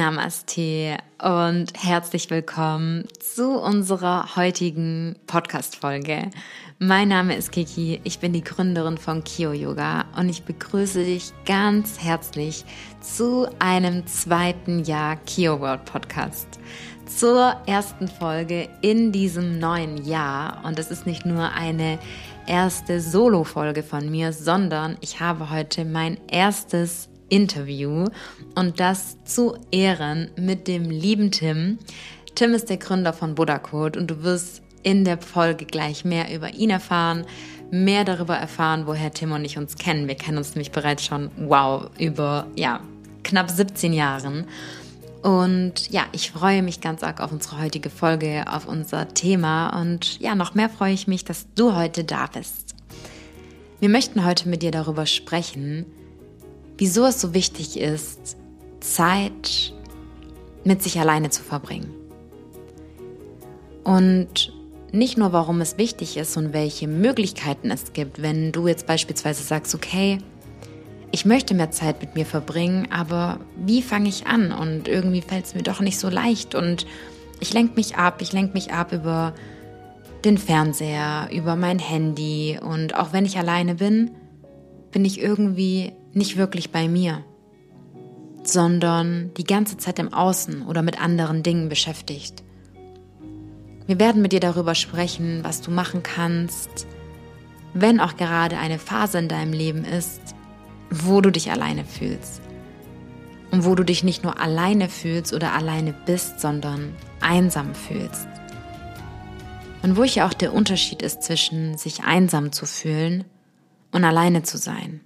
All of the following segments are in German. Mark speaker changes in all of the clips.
Speaker 1: Namaste und herzlich willkommen zu unserer heutigen Podcast-Folge. Mein Name ist Kiki, ich bin die Gründerin von Kio Yoga und ich begrüße dich ganz herzlich zu einem zweiten Jahr Kio World Podcast. Zur ersten Folge in diesem neuen Jahr und es ist nicht nur eine erste Solo-Folge von mir, sondern ich habe heute mein erstes Interview und das zu Ehren mit dem lieben Tim. Tim ist der Gründer von Buddha Code und du wirst in der Folge gleich mehr über ihn erfahren, mehr darüber erfahren, woher Tim und ich uns kennen. Wir kennen uns nämlich bereits schon, wow, über ja, knapp 17 Jahren. Und ja, ich freue mich ganz arg auf unsere heutige Folge, auf unser Thema. Und ja, noch mehr freue ich mich, dass du heute da bist. Wir möchten heute mit dir darüber sprechen, wieso es so wichtig ist, Zeit mit sich alleine zu verbringen. Und nicht nur, warum es wichtig ist und welche Möglichkeiten es gibt, wenn du jetzt beispielsweise sagst, okay, ich möchte mehr Zeit mit mir verbringen, aber wie fange ich an? Und irgendwie fällt es mir doch nicht so leicht und ich lenke mich ab, ich lenke mich ab über den Fernseher, über mein Handy und auch wenn ich alleine bin, bin ich irgendwie nicht wirklich bei mir, sondern die ganze Zeit im Außen oder mit anderen Dingen beschäftigt. Wir werden mit dir darüber sprechen, was du machen kannst, wenn auch gerade eine Phase in deinem Leben ist, wo du dich alleine fühlst. Und wo du dich nicht nur alleine fühlst oder alleine bist, sondern einsam fühlst. Und wo hier auch der Unterschied ist zwischen sich einsam zu fühlen und alleine zu sein.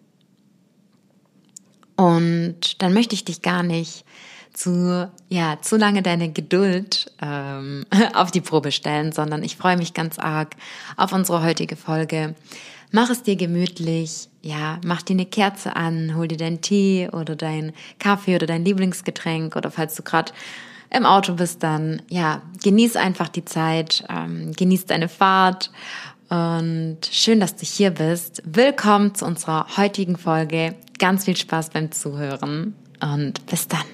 Speaker 1: Und dann möchte ich dich gar nicht zu, ja, zu lange deine Geduld ähm, auf die Probe stellen, sondern ich freue mich ganz arg auf unsere heutige Folge. Mach es dir gemütlich, ja, mach dir eine Kerze an, hol dir deinen Tee oder deinen Kaffee oder dein Lieblingsgetränk oder falls du gerade im Auto bist, dann ja, genieß einfach die Zeit, ähm, genieß deine Fahrt und schön, dass du hier bist. Willkommen zu unserer heutigen Folge. Ganz viel Spaß beim Zuhören und bis dann.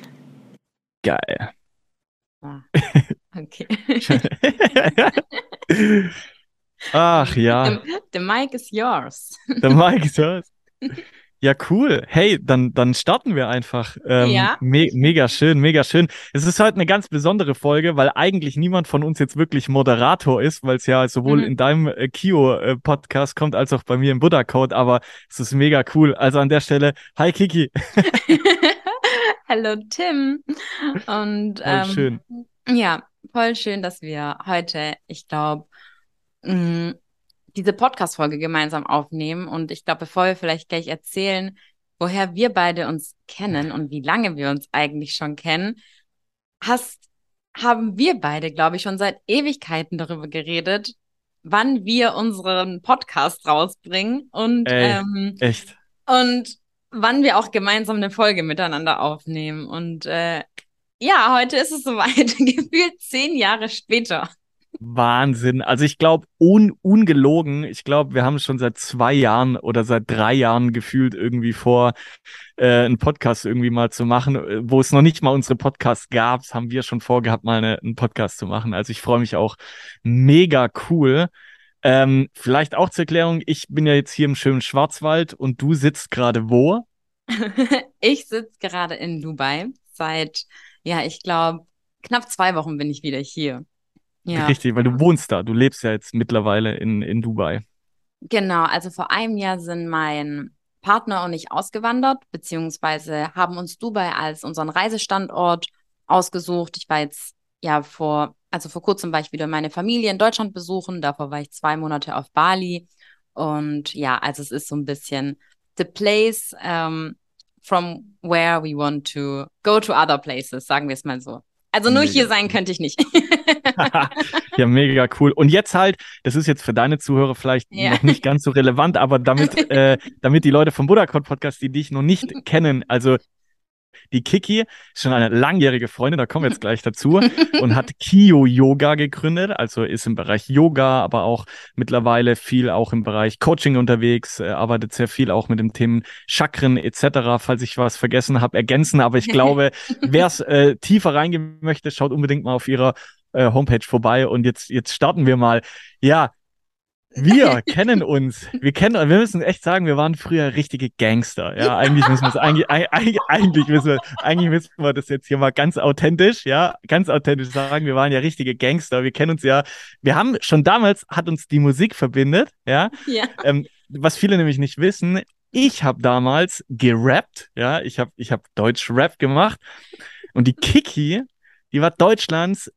Speaker 2: Geil.
Speaker 1: Ah, okay.
Speaker 2: Ach ja.
Speaker 1: The, the mic is yours.
Speaker 2: The mic is yours. Ja, cool. Hey, dann, dann starten wir einfach. Ähm,
Speaker 1: Ja.
Speaker 2: Me mega schön, mega schön. Es ist heute eine ganz besondere Folge, weil eigentlich niemand von uns jetzt wirklich Moderator ist, weil es ja sowohl
Speaker 1: Mhm.
Speaker 2: in deinem äh, Kio-Podcast kommt, als auch bei mir im Buddha Code, aber es ist mega cool. Also an der Stelle, hi Kiki.
Speaker 1: Hallo Tim. Und
Speaker 2: Voll
Speaker 1: ähm,
Speaker 2: schön.
Speaker 1: ja, voll schön, dass wir heute, ich glaube, diese Podcast-Folge gemeinsam aufnehmen. Und ich glaube, bevor wir vielleicht gleich erzählen, woher wir beide uns kennen und wie lange wir uns eigentlich schon kennen, hast, haben wir beide, glaube ich, schon seit Ewigkeiten darüber geredet, wann wir unseren Podcast rausbringen und,
Speaker 2: Ey.
Speaker 1: ähm,
Speaker 2: Echt.
Speaker 1: und wann wir auch gemeinsam eine Folge miteinander aufnehmen. Und äh, ja, heute ist es soweit, gefühlt zehn Jahre später.
Speaker 2: Wahnsinn. Also ich glaube, un ungelogen, ich glaube, wir haben schon seit zwei Jahren oder seit drei Jahren gefühlt irgendwie vor, äh, einen Podcast irgendwie mal zu machen. Äh, Wo es noch nicht mal unsere Podcasts gab, haben wir schon vorgehabt, mal eine, einen Podcast zu machen. Also ich freue mich auch mega cool. Ähm, vielleicht auch zur Erklärung, ich bin ja jetzt hier im schönen Schwarzwald und du sitzt gerade wo?
Speaker 1: Ich sitze gerade in Dubai. Seit, ja, ich glaube, knapp zwei Wochen bin ich wieder hier. Ja,
Speaker 2: Richtig, weil du wohnst da. Du lebst ja jetzt mittlerweile in, in Dubai.
Speaker 1: genau. Also vor einem Jahr sind mein Partner und ich ausgewandert, beziehungsweise haben uns Dubai als unseren Reisestandort ausgesucht. Ich war jetzt, ja, vor, also vor kurzem war ich wieder meine Familie in Deutschland besuchen. Davor war ich zwei Monate auf Bali. Und ja, also es ist so ein bisschen the place um, from where we want to go to other places, sagen wir es mal so. Also nur
Speaker 2: Mega
Speaker 1: hier sein könnte ich nicht.
Speaker 2: ja, mega cool. Und jetzt halt, das ist jetzt für deine Zuhörer vielleicht
Speaker 1: Ja.
Speaker 2: noch nicht ganz so relevant, aber damit, äh, damit die Leute vom Buddha Code Podcast, die dich noch nicht kennen, also Die Kiki ist schon eine langjährige Freundin, da kommen wir jetzt gleich dazu, und hat Kio Yoga gegründet, also ist im Bereich Yoga, aber auch mittlerweile viel auch im Bereich Coaching unterwegs, äh, arbeitet sehr viel auch mit dem Themen Chakren etc. Falls ich was vergessen habe, ergänzen. Aber ich glaube, wer es äh, tiefer reingehen möchte, schaut unbedingt mal auf ihrer äh, Homepage vorbei. Und jetzt, jetzt starten wir mal. Ja, wir kennen uns. Wir kennen, wir müssen echt sagen, wir waren früher richtige Gangster. Ja, eigentlich müssen wir es, eigentlich, eigentlich, eigentlich müssen wir, eigentlich müssen wir das jetzt hier mal ganz authentisch, ja, ganz authentisch sagen. Wir waren ja richtige Gangster. Wir kennen uns ja. Wir haben schon damals hat uns die Musik verbindet, ja. ja. Ähm, was viele nämlich nicht wissen, ich habe damals gerappt, ja. Ich habe, ich habe Deutsch Rap gemacht und die Kiki, die war Deutschlands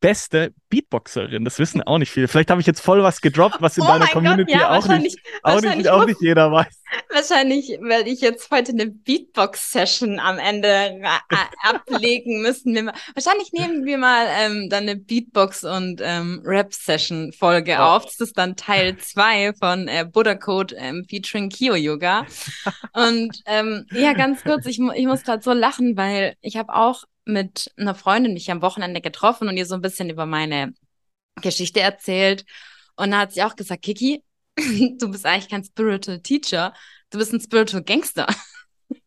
Speaker 2: beste Beatboxerin. Das wissen auch nicht viele. Vielleicht habe ich jetzt voll was gedroppt, was in oh deiner Community Gott, ja, auch, nicht, auch, nicht, auch nicht jeder weiß.
Speaker 1: Wahrscheinlich werde ich jetzt heute eine Beatbox-Session am Ende ablegen müssen. Wir wahrscheinlich nehmen wir mal ähm, dann eine Beatbox- und ähm, Rap-Session-Folge oh. auf. Das ist dann Teil 2 von äh, Buddha Code ähm, featuring Kyo Yoga. und ähm, ja, ganz kurz, ich, ich muss gerade so lachen, weil ich habe auch mit einer Freundin mich am Wochenende getroffen und ihr so ein bisschen über meine Geschichte erzählt. Und da hat sie auch gesagt, Kiki, du bist eigentlich kein Spiritual Teacher, du bist ein Spiritual Gangster.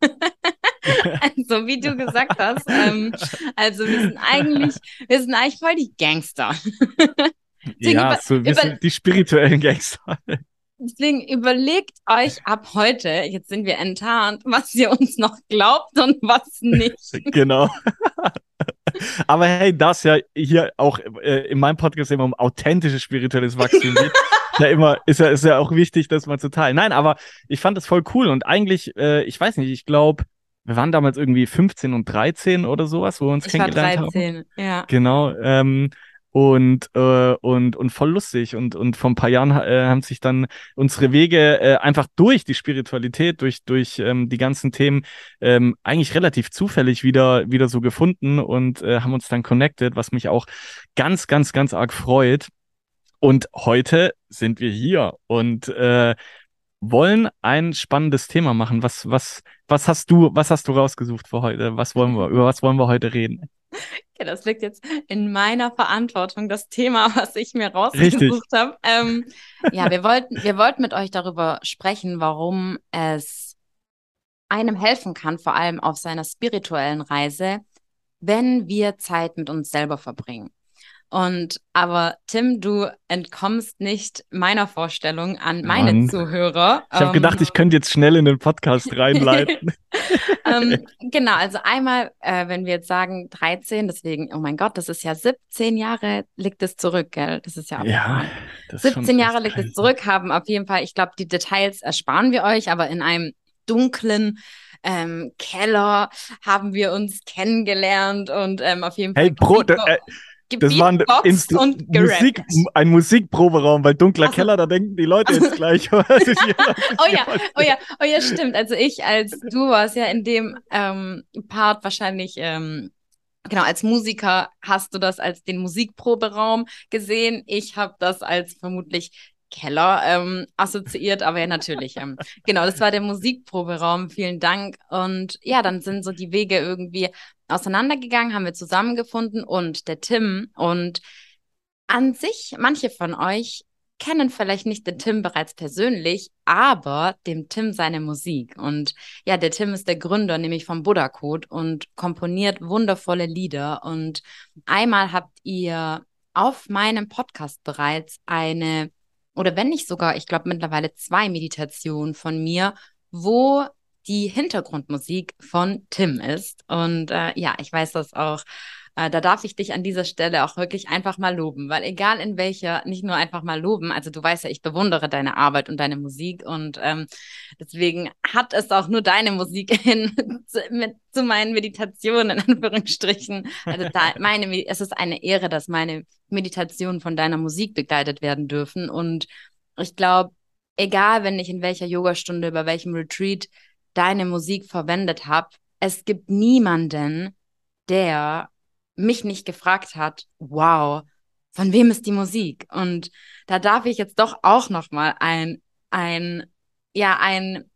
Speaker 1: also wie du gesagt hast, ähm, also wir sind eigentlich, wir sind eigentlich voll die Gangster.
Speaker 2: ja, so wir sind die spirituellen Gangster.
Speaker 1: Deswegen überlegt euch ab heute, jetzt sind wir enttarnt, was ihr uns noch glaubt und was nicht.
Speaker 2: genau. Aber hey, das ja hier auch äh, in meinem Podcast immer um authentisches spirituelles Wachstum geht. ja immer, ist ja, ist ja auch wichtig, das mal zu teilen. Nein, aber ich fand das voll cool und eigentlich, äh, ich weiß nicht, ich glaube, wir waren damals irgendwie 15 und 13 oder sowas, wo wir uns ich kennengelernt war 13, haben. Ja. Genau. Ähm, und, äh, und, und voll lustig. Und, und vor ein paar Jahren äh, haben sich dann unsere Wege äh, einfach durch die Spiritualität, durch, durch ähm, die ganzen Themen ähm, eigentlich relativ zufällig wieder, wieder so gefunden und äh, haben uns dann connected, was mich auch ganz, ganz, ganz arg freut. Und heute sind wir hier und äh, wollen ein spannendes Thema machen. Was, was, was hast du, was hast du rausgesucht für heute? Was wollen wir, über was wollen wir heute reden?
Speaker 1: Ja, das liegt jetzt in meiner Verantwortung, das Thema, was ich mir rausgesucht habe. Ähm, ja, wir wollten, wir wollten mit euch darüber sprechen, warum es einem helfen kann, vor allem auf seiner spirituellen Reise, wenn wir Zeit mit uns selber verbringen. Und aber Tim, du entkommst nicht meiner Vorstellung an meine Mann. Zuhörer.
Speaker 2: Ich habe ähm, gedacht, ich könnte jetzt schnell in den Podcast reinleiten.
Speaker 1: ähm, genau, also einmal, äh, wenn wir jetzt sagen 13, deswegen, oh mein Gott, das ist ja 17 Jahre liegt es zurück, gell? Das ist ja,
Speaker 2: ja
Speaker 1: 17 Jahre liegt es zurück, haben auf jeden Fall, ich glaube, die Details ersparen wir euch, aber in einem dunklen ähm, Keller haben wir uns kennengelernt und ähm, auf jeden Fall.
Speaker 2: Hey, Bro, äh, das war ein, Instru Musik, ein Musikproberaum, weil dunkler so. Keller, da denken die Leute jetzt gleich. oh
Speaker 1: ja, oh ja, oh ja, stimmt. Also ich als du warst ja in dem ähm, Part wahrscheinlich ähm, Genau, als Musiker hast du das als den Musikproberaum gesehen. Ich habe das als vermutlich Keller ähm, assoziiert, aber ja, natürlich. Ähm, genau, das war der Musikproberaum. Vielen Dank. Und ja, dann sind so die Wege irgendwie auseinandergegangen, haben wir zusammengefunden und der Tim und an sich, manche von euch kennen vielleicht nicht den Tim bereits persönlich, aber dem Tim seine Musik. Und ja, der Tim ist der Gründer, nämlich vom Buddha Code und komponiert wundervolle Lieder. Und einmal habt ihr auf meinem Podcast bereits eine oder wenn nicht sogar, ich glaube mittlerweile zwei Meditationen von mir, wo die Hintergrundmusik von Tim ist. Und äh, ja, ich weiß das auch. Äh, da darf ich dich an dieser Stelle auch wirklich einfach mal loben, weil egal in welcher, nicht nur einfach mal loben, also du weißt ja, ich bewundere deine Arbeit und deine Musik und ähm, deswegen hat es auch nur deine Musik hin zu, mit, zu meinen Meditationen in Anführungsstrichen. Also da, meine, es ist eine Ehre, dass meine Meditationen von deiner Musik begleitet werden dürfen und ich glaube, egal, wenn ich in welcher Yogastunde, über welchem Retreat deine Musik verwendet habe, es gibt niemanden, der mich nicht gefragt hat, wow, von wem ist die Musik? Und da darf ich jetzt doch auch noch mal ein ein ja ein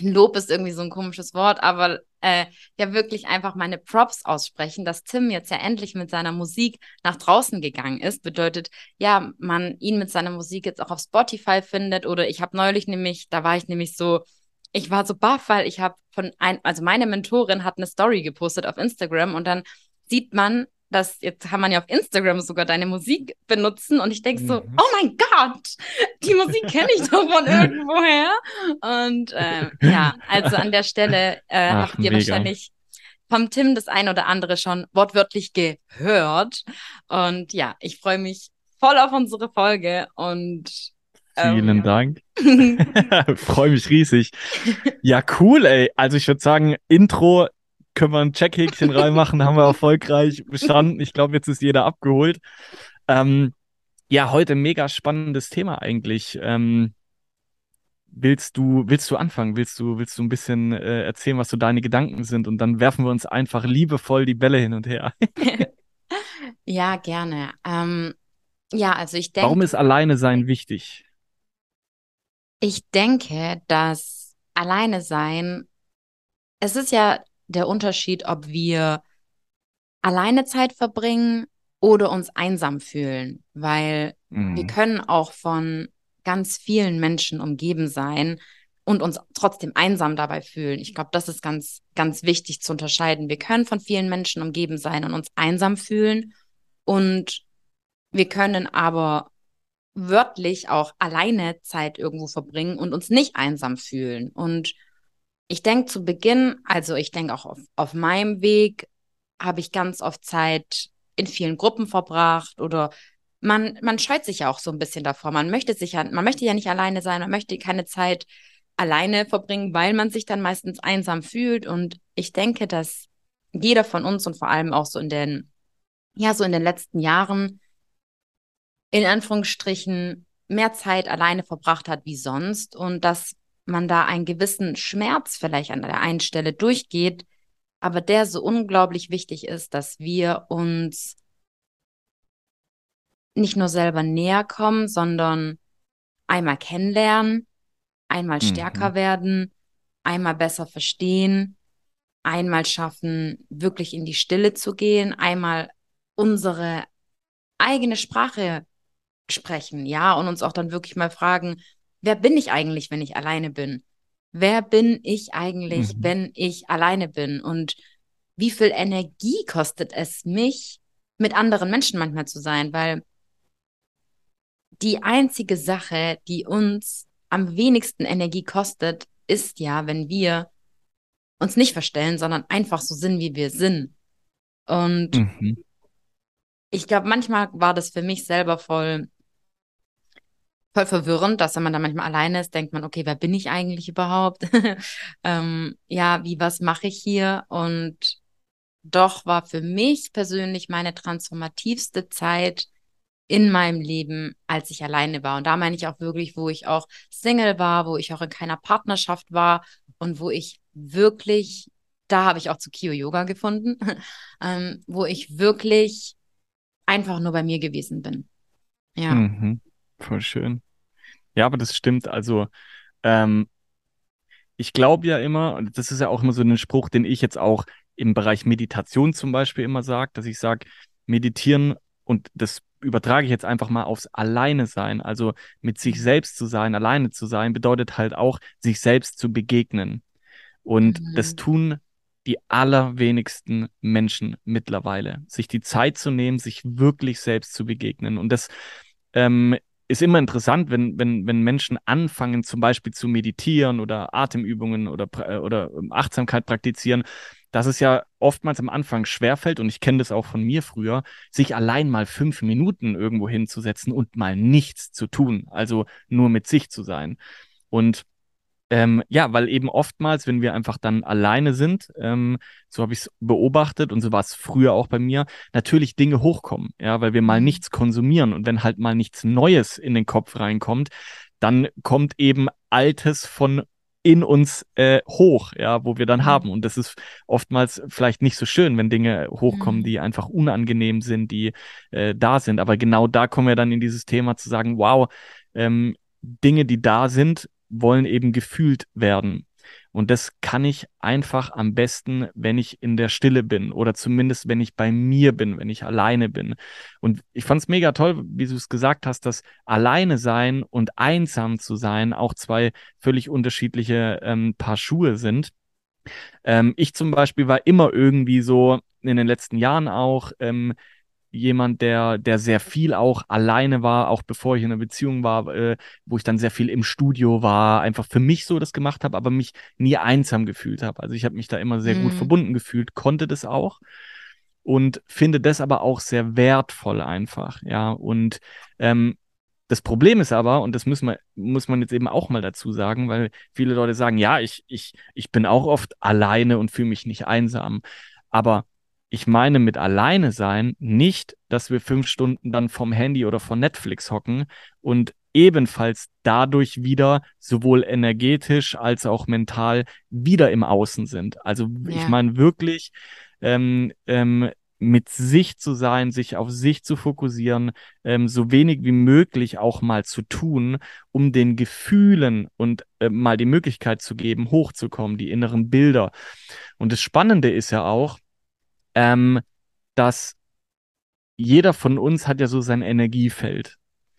Speaker 1: Lob ist irgendwie so ein komisches Wort, aber äh, ja wirklich einfach meine Props aussprechen, dass Tim jetzt ja endlich mit seiner Musik nach draußen gegangen ist. Bedeutet, ja, man ihn mit seiner Musik jetzt auch auf Spotify findet. Oder ich habe neulich nämlich, da war ich nämlich so, ich war so baff, weil ich habe von ein, also meine Mentorin hat eine Story gepostet auf Instagram und dann sieht man, dass jetzt kann man ja auf Instagram sogar deine Musik benutzen und ich denke so, mhm. oh mein Gott, die Musik kenne ich doch von irgendwoher. Und äh, ja, also an der Stelle äh, Ach, habt ihr mega. wahrscheinlich vom Tim das ein oder andere schon wortwörtlich gehört. Und ja, ich freue mich voll auf unsere Folge und
Speaker 2: Vielen ja. Dank. freue mich riesig. Ja, cool, ey. Also ich würde sagen, Intro können wir ein Checkhäkchen reinmachen, haben wir erfolgreich bestanden. Ich glaube, jetzt ist jeder abgeholt. Ähm, ja, heute mega spannendes Thema eigentlich. Ähm, willst du, willst du anfangen? Willst du, willst du ein bisschen äh, erzählen, was so deine Gedanken sind? Und dann werfen wir uns einfach liebevoll die Bälle hin und her.
Speaker 1: ja, gerne. Ähm, ja, also ich denke.
Speaker 2: Warum ist alleine sein wichtig?
Speaker 1: Ich denke, dass alleine sein, es ist ja der Unterschied, ob wir alleine Zeit verbringen oder uns einsam fühlen, weil mhm. wir können auch von ganz vielen Menschen umgeben sein und uns trotzdem einsam dabei fühlen. Ich glaube, das ist ganz, ganz wichtig zu unterscheiden. Wir können von vielen Menschen umgeben sein und uns einsam fühlen und wir können aber wörtlich auch alleine Zeit irgendwo verbringen und uns nicht einsam fühlen. Und ich denke zu Beginn, also ich denke auch auf, auf meinem Weg, habe ich ganz oft Zeit in vielen Gruppen verbracht oder man, man scheut sich ja auch so ein bisschen davor. Man möchte sich ja, man möchte ja nicht alleine sein, man möchte keine Zeit alleine verbringen, weil man sich dann meistens einsam fühlt. Und ich denke, dass jeder von uns und vor allem auch so in den, ja, so in den letzten Jahren in Anführungsstrichen mehr Zeit alleine verbracht hat wie sonst und dass man da einen gewissen Schmerz vielleicht an der einen Stelle durchgeht, aber der so unglaublich wichtig ist, dass wir uns nicht nur selber näher kommen, sondern einmal kennenlernen, einmal mhm. stärker werden, einmal besser verstehen, einmal schaffen, wirklich in die Stille zu gehen, einmal unsere eigene Sprache sprechen, ja, und uns auch dann wirklich mal fragen, wer bin ich eigentlich, wenn ich alleine bin? Wer bin ich eigentlich, mhm. wenn ich alleine bin? Und wie viel Energie kostet es mich, mit anderen Menschen manchmal zu sein? Weil die einzige Sache, die uns am wenigsten Energie kostet, ist ja, wenn wir uns nicht verstellen, sondern einfach so sind, wie wir sind. Und mhm. Ich glaube, manchmal war das für mich selber voll voll verwirrend, dass wenn man da manchmal alleine ist, denkt man, okay, wer bin ich eigentlich überhaupt? ähm, ja, wie, was mache ich hier? Und doch war für mich persönlich meine transformativste Zeit in meinem Leben, als ich alleine war. Und da meine ich auch wirklich, wo ich auch Single war, wo ich auch in keiner Partnerschaft war und wo ich wirklich, da habe ich auch zu Kio Yoga gefunden, ähm, wo ich wirklich einfach nur bei mir gewesen bin. Ja. Mhm.
Speaker 2: Voll schön. Ja, aber das stimmt. Also, ähm, ich glaube ja immer, und das ist ja auch immer so ein Spruch, den ich jetzt auch im Bereich Meditation zum Beispiel immer sage, dass ich sage, meditieren und das übertrage ich jetzt einfach mal aufs Alleine sein. Also mit sich selbst zu sein, alleine zu sein, bedeutet halt auch, sich selbst zu begegnen. Und mhm. das tun die allerwenigsten Menschen mittlerweile, sich die Zeit zu nehmen, sich wirklich selbst zu begegnen. Und das ähm, ist immer interessant, wenn, wenn, wenn Menschen anfangen, zum Beispiel zu meditieren oder Atemübungen oder, äh, oder ähm, Achtsamkeit praktizieren, dass es ja oftmals am Anfang schwerfällt, und ich kenne das auch von mir früher, sich allein mal fünf Minuten irgendwo hinzusetzen und mal nichts zu tun, also nur mit sich zu sein. Und ähm, ja, weil eben oftmals, wenn wir einfach dann alleine sind, ähm, so habe ich es beobachtet und so war es früher auch bei mir, natürlich Dinge hochkommen, ja, weil wir mal mhm. nichts konsumieren und wenn halt mal nichts Neues in den Kopf reinkommt, dann kommt eben Altes von in uns äh, hoch, ja, wo wir dann mhm. haben. Und das ist oftmals vielleicht nicht so schön, wenn Dinge hochkommen, mhm. die einfach unangenehm sind, die äh, da sind. Aber genau da kommen wir dann in dieses Thema zu sagen, wow, ähm, Dinge, die da sind, wollen eben gefühlt werden. Und das kann ich einfach am besten, wenn ich in der Stille bin oder zumindest, wenn ich bei mir bin, wenn ich alleine bin. Und ich fand es mega toll, wie du es gesagt hast, dass alleine sein und einsam zu sein auch zwei völlig unterschiedliche ähm, Paar Schuhe sind. Ähm, ich zum Beispiel war immer irgendwie so in den letzten Jahren auch ähm, jemand, der, der sehr viel auch alleine war, auch bevor ich in einer Beziehung war, äh, wo ich dann sehr viel im Studio war, einfach für mich so das gemacht habe, aber mich nie einsam gefühlt habe. Also ich habe mich da immer sehr mhm. gut verbunden gefühlt, konnte das auch und finde das aber auch sehr wertvoll einfach, ja. Und ähm, das Problem ist aber, und das muss man, muss man jetzt eben auch mal dazu sagen, weil viele Leute sagen, ja, ich, ich, ich bin auch oft alleine und fühle mich nicht einsam. Aber ich meine mit alleine sein nicht, dass wir fünf Stunden dann vom Handy oder von Netflix hocken und ebenfalls dadurch wieder sowohl energetisch als auch mental wieder im Außen sind. Also ja. ich meine wirklich ähm, ähm, mit sich zu sein, sich auf sich zu fokussieren, ähm, so wenig wie möglich auch mal zu tun, um den Gefühlen und äh, mal die Möglichkeit zu geben, hochzukommen, die inneren Bilder. Und das Spannende ist ja auch, ähm, dass jeder von uns hat ja so sein Energiefeld.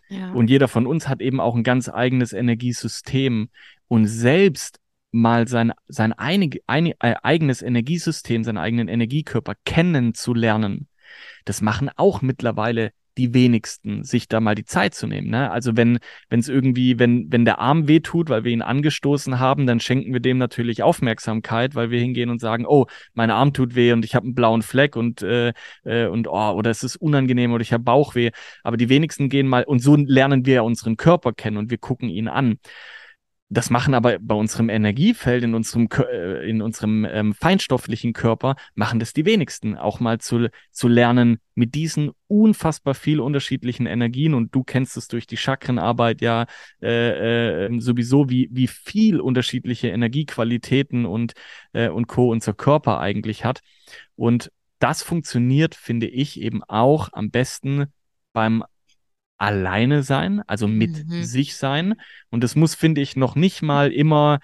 Speaker 2: Ja. Und jeder von uns hat eben auch ein ganz eigenes Energiesystem. Und selbst mal sein, sein einig, ein, äh, eigenes Energiesystem, seinen eigenen Energiekörper kennenzulernen, das machen auch mittlerweile die wenigsten, sich da mal die Zeit zu nehmen. Ne? Also wenn wenn es irgendwie, wenn wenn der Arm wehtut, weil wir ihn angestoßen haben, dann schenken wir dem natürlich Aufmerksamkeit, weil wir hingehen und sagen, oh, mein Arm tut weh und ich habe einen blauen Fleck und äh, äh, und oh, oder es ist unangenehm oder ich habe Bauchweh. Aber die wenigsten gehen mal und so lernen wir ja unseren Körper kennen und wir gucken ihn an. Das machen aber bei unserem Energiefeld, in unserem, äh, in unserem ähm, feinstofflichen Körper, machen das die wenigsten. Auch mal zu, zu lernen, mit diesen unfassbar viel unterschiedlichen Energien, und du kennst es durch die Chakrenarbeit ja äh, äh, sowieso, wie, wie viel unterschiedliche Energiequalitäten und, äh, und Co. unser Körper eigentlich hat. Und das funktioniert, finde ich, eben auch am besten beim alleine sein, also mit mhm. sich sein. Und das muss, finde ich, noch nicht mal immer,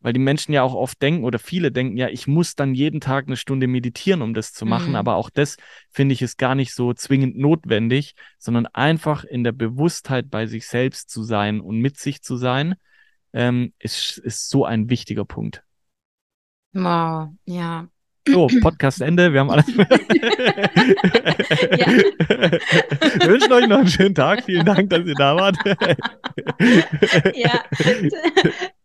Speaker 2: weil die Menschen ja auch oft denken oder viele denken, ja, ich muss dann jeden Tag eine Stunde meditieren, um das zu machen. Mhm. Aber auch das, finde ich, ist gar nicht so zwingend notwendig, sondern einfach in der Bewusstheit bei sich selbst zu sein und mit sich zu sein, ähm, ist, ist so ein wichtiger Punkt.
Speaker 1: Wow, ja.
Speaker 2: So, Podcast Ende. Wir haben alles. Wir wünschen euch noch einen schönen Tag. Vielen Dank, dass ihr da wart.
Speaker 1: ja,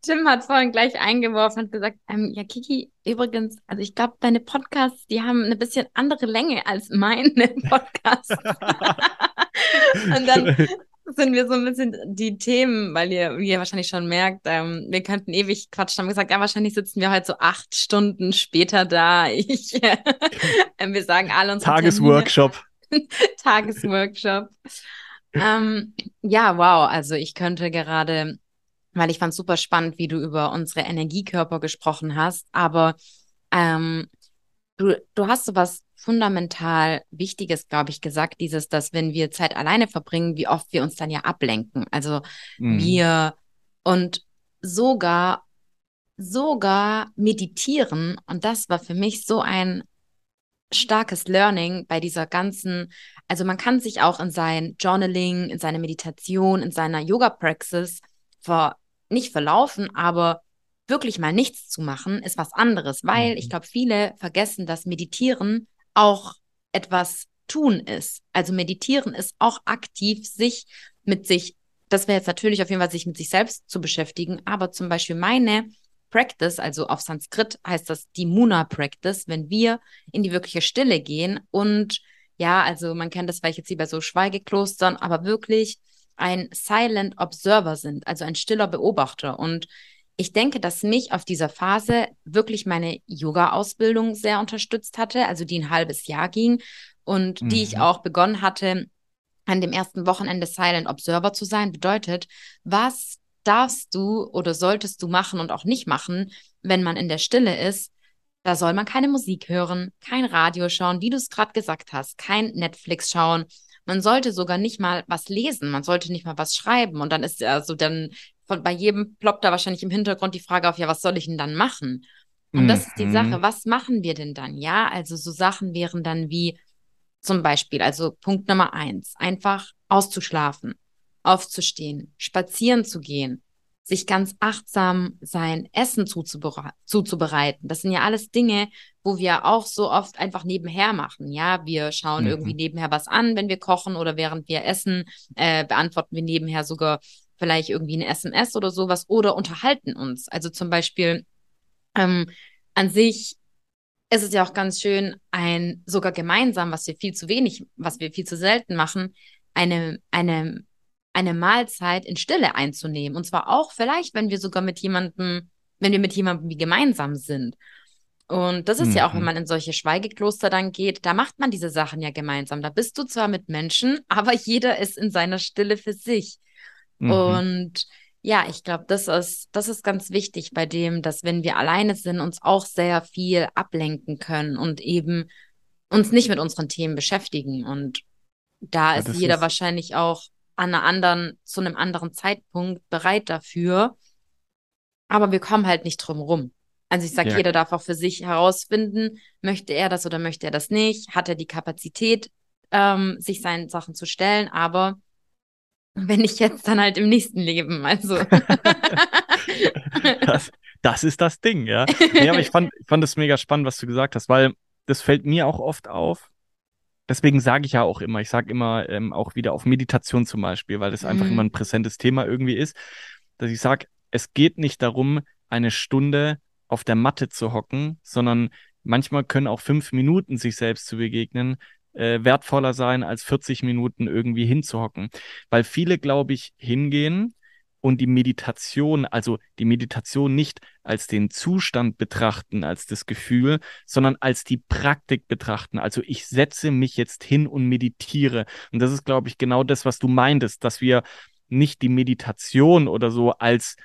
Speaker 1: Tim hat vorhin gleich eingeworfen und gesagt, ähm, ja, Kiki, übrigens, also ich glaube, deine Podcasts, die haben eine bisschen andere Länge als meine Podcasts. und dann sind wir so ein bisschen die Themen, weil ihr, wie ihr wahrscheinlich schon merkt, ähm, wir könnten ewig quatschen. Haben gesagt, ja, wahrscheinlich sitzen wir heute so acht Stunden später da. Ich, äh, wir sagen alle
Speaker 2: unsere Tagesworkshop.
Speaker 1: Tagesworkshop. ähm, ja, wow. Also ich könnte gerade, weil ich fand super spannend, wie du über unsere Energiekörper gesprochen hast, aber ähm, du, du hast so was fundamental Wichtiges, glaube ich, gesagt, dieses, dass wenn wir Zeit alleine verbringen, wie oft wir uns dann ja ablenken. Also mhm. wir und sogar, sogar meditieren. Und das war für mich so ein starkes Learning bei dieser ganzen, also man kann sich auch in sein Journaling, in seine Meditation, in seiner Yoga-Praxis ver, nicht verlaufen, aber wirklich mal nichts zu machen, ist was anderes, weil mhm. ich glaube, viele vergessen, dass Meditieren auch etwas tun ist. Also meditieren ist auch aktiv, sich mit sich, das wäre jetzt natürlich auf jeden Fall, sich mit sich selbst zu beschäftigen, aber zum Beispiel meine Practice, also auf Sanskrit heißt das die Muna Practice, wenn wir in die wirkliche Stille gehen und ja, also man kennt das vielleicht jetzt hier bei so Schweigeklostern, aber wirklich ein Silent Observer sind, also ein stiller Beobachter. Und ich denke, dass mich auf dieser Phase wirklich meine Yoga-Ausbildung sehr unterstützt hatte, also die ein halbes Jahr ging und mhm. die ich mhm. auch begonnen hatte, an dem ersten Wochenende Silent Observer zu sein. Bedeutet, was darfst du oder solltest du machen und auch nicht machen, wenn man in der Stille ist? Da soll man keine Musik hören, kein Radio schauen, wie du es gerade gesagt hast, kein Netflix schauen, man sollte sogar nicht mal was lesen, man sollte nicht mal was schreiben. Und dann ist ja so, dann von, bei jedem ploppt da wahrscheinlich im Hintergrund die Frage auf, ja, was soll ich denn dann machen? Und das ist die Sache,
Speaker 2: Mhm.
Speaker 1: was machen wir denn dann? Ja, also so Sachen wären dann wie zum Beispiel, also Punkt Nummer eins, einfach auszuschlafen, aufzustehen, spazieren zu gehen, sich ganz achtsam sein Essen zuzubere zuzubereiten. Das sind ja alles Dinge, wo wir auch so oft einfach nebenher machen. Ja, wir schauen
Speaker 2: Mhm.
Speaker 1: irgendwie nebenher was an, wenn wir kochen oder während wir essen, äh, beantworten wir nebenher sogar vielleicht irgendwie eine SMS oder sowas oder unterhalten uns. Also zum Beispiel ähm, an sich ist es ja auch ganz schön, ein sogar gemeinsam, was wir viel zu wenig, was wir viel zu selten machen, eine, eine, eine Mahlzeit in Stille einzunehmen. Und zwar auch vielleicht, wenn wir sogar mit jemandem, wenn wir mit jemandem wie gemeinsam sind. Und das ist ja auch, wenn
Speaker 2: Mhm.
Speaker 1: man in solche Schweigekloster dann geht, da macht man diese Sachen ja gemeinsam. Da bist du zwar mit Menschen, aber jeder ist in seiner Stille für sich.
Speaker 2: Mhm.
Speaker 1: Und ja, ich glaube, das ist, das ist ganz wichtig bei dem, dass wenn wir alleine sind, uns auch sehr viel ablenken können und eben uns nicht mit unseren Themen beschäftigen. Und da
Speaker 2: Ja,
Speaker 1: ist jeder
Speaker 2: ist-
Speaker 1: wahrscheinlich auch an einer anderen, zu einem anderen Zeitpunkt bereit dafür. Aber wir kommen halt nicht drum rum. Also ich sage,
Speaker 2: Ja.
Speaker 1: jeder darf auch für sich herausfinden, möchte er das oder möchte er das nicht? Hat er die Kapazität, ähm, sich seinen Sachen zu stellen? Aber wenn nicht jetzt, dann halt im nächsten Leben. Also.
Speaker 2: Das, das ist das Ding, ja. Nee, aber ich fand, ich fand es mega spannend, was du gesagt hast, weil das fällt mir auch oft auf. Deswegen sage ich ja auch immer, ich sage immer ähm, auch wieder auf Meditation zum Beispiel, weil das einfach
Speaker 1: Mhm.
Speaker 2: immer ein präsentes Thema irgendwie ist, dass ich sage, es geht nicht darum, eine Stunde auf der Matte zu hocken, sondern manchmal können auch fünf Minuten sich selbst zu begegnen äh, wertvoller sein, als 40 Minuten irgendwie hinzuhocken. Weil viele, glaube ich, hingehen und die Meditation, also die Meditation nicht als den Zustand betrachten, als das Gefühl, sondern als die Praktik betrachten. Also ich setze mich jetzt hin und meditiere. Und das ist, glaube ich, genau das, was du meintest, dass wir nicht die Meditation oder so als,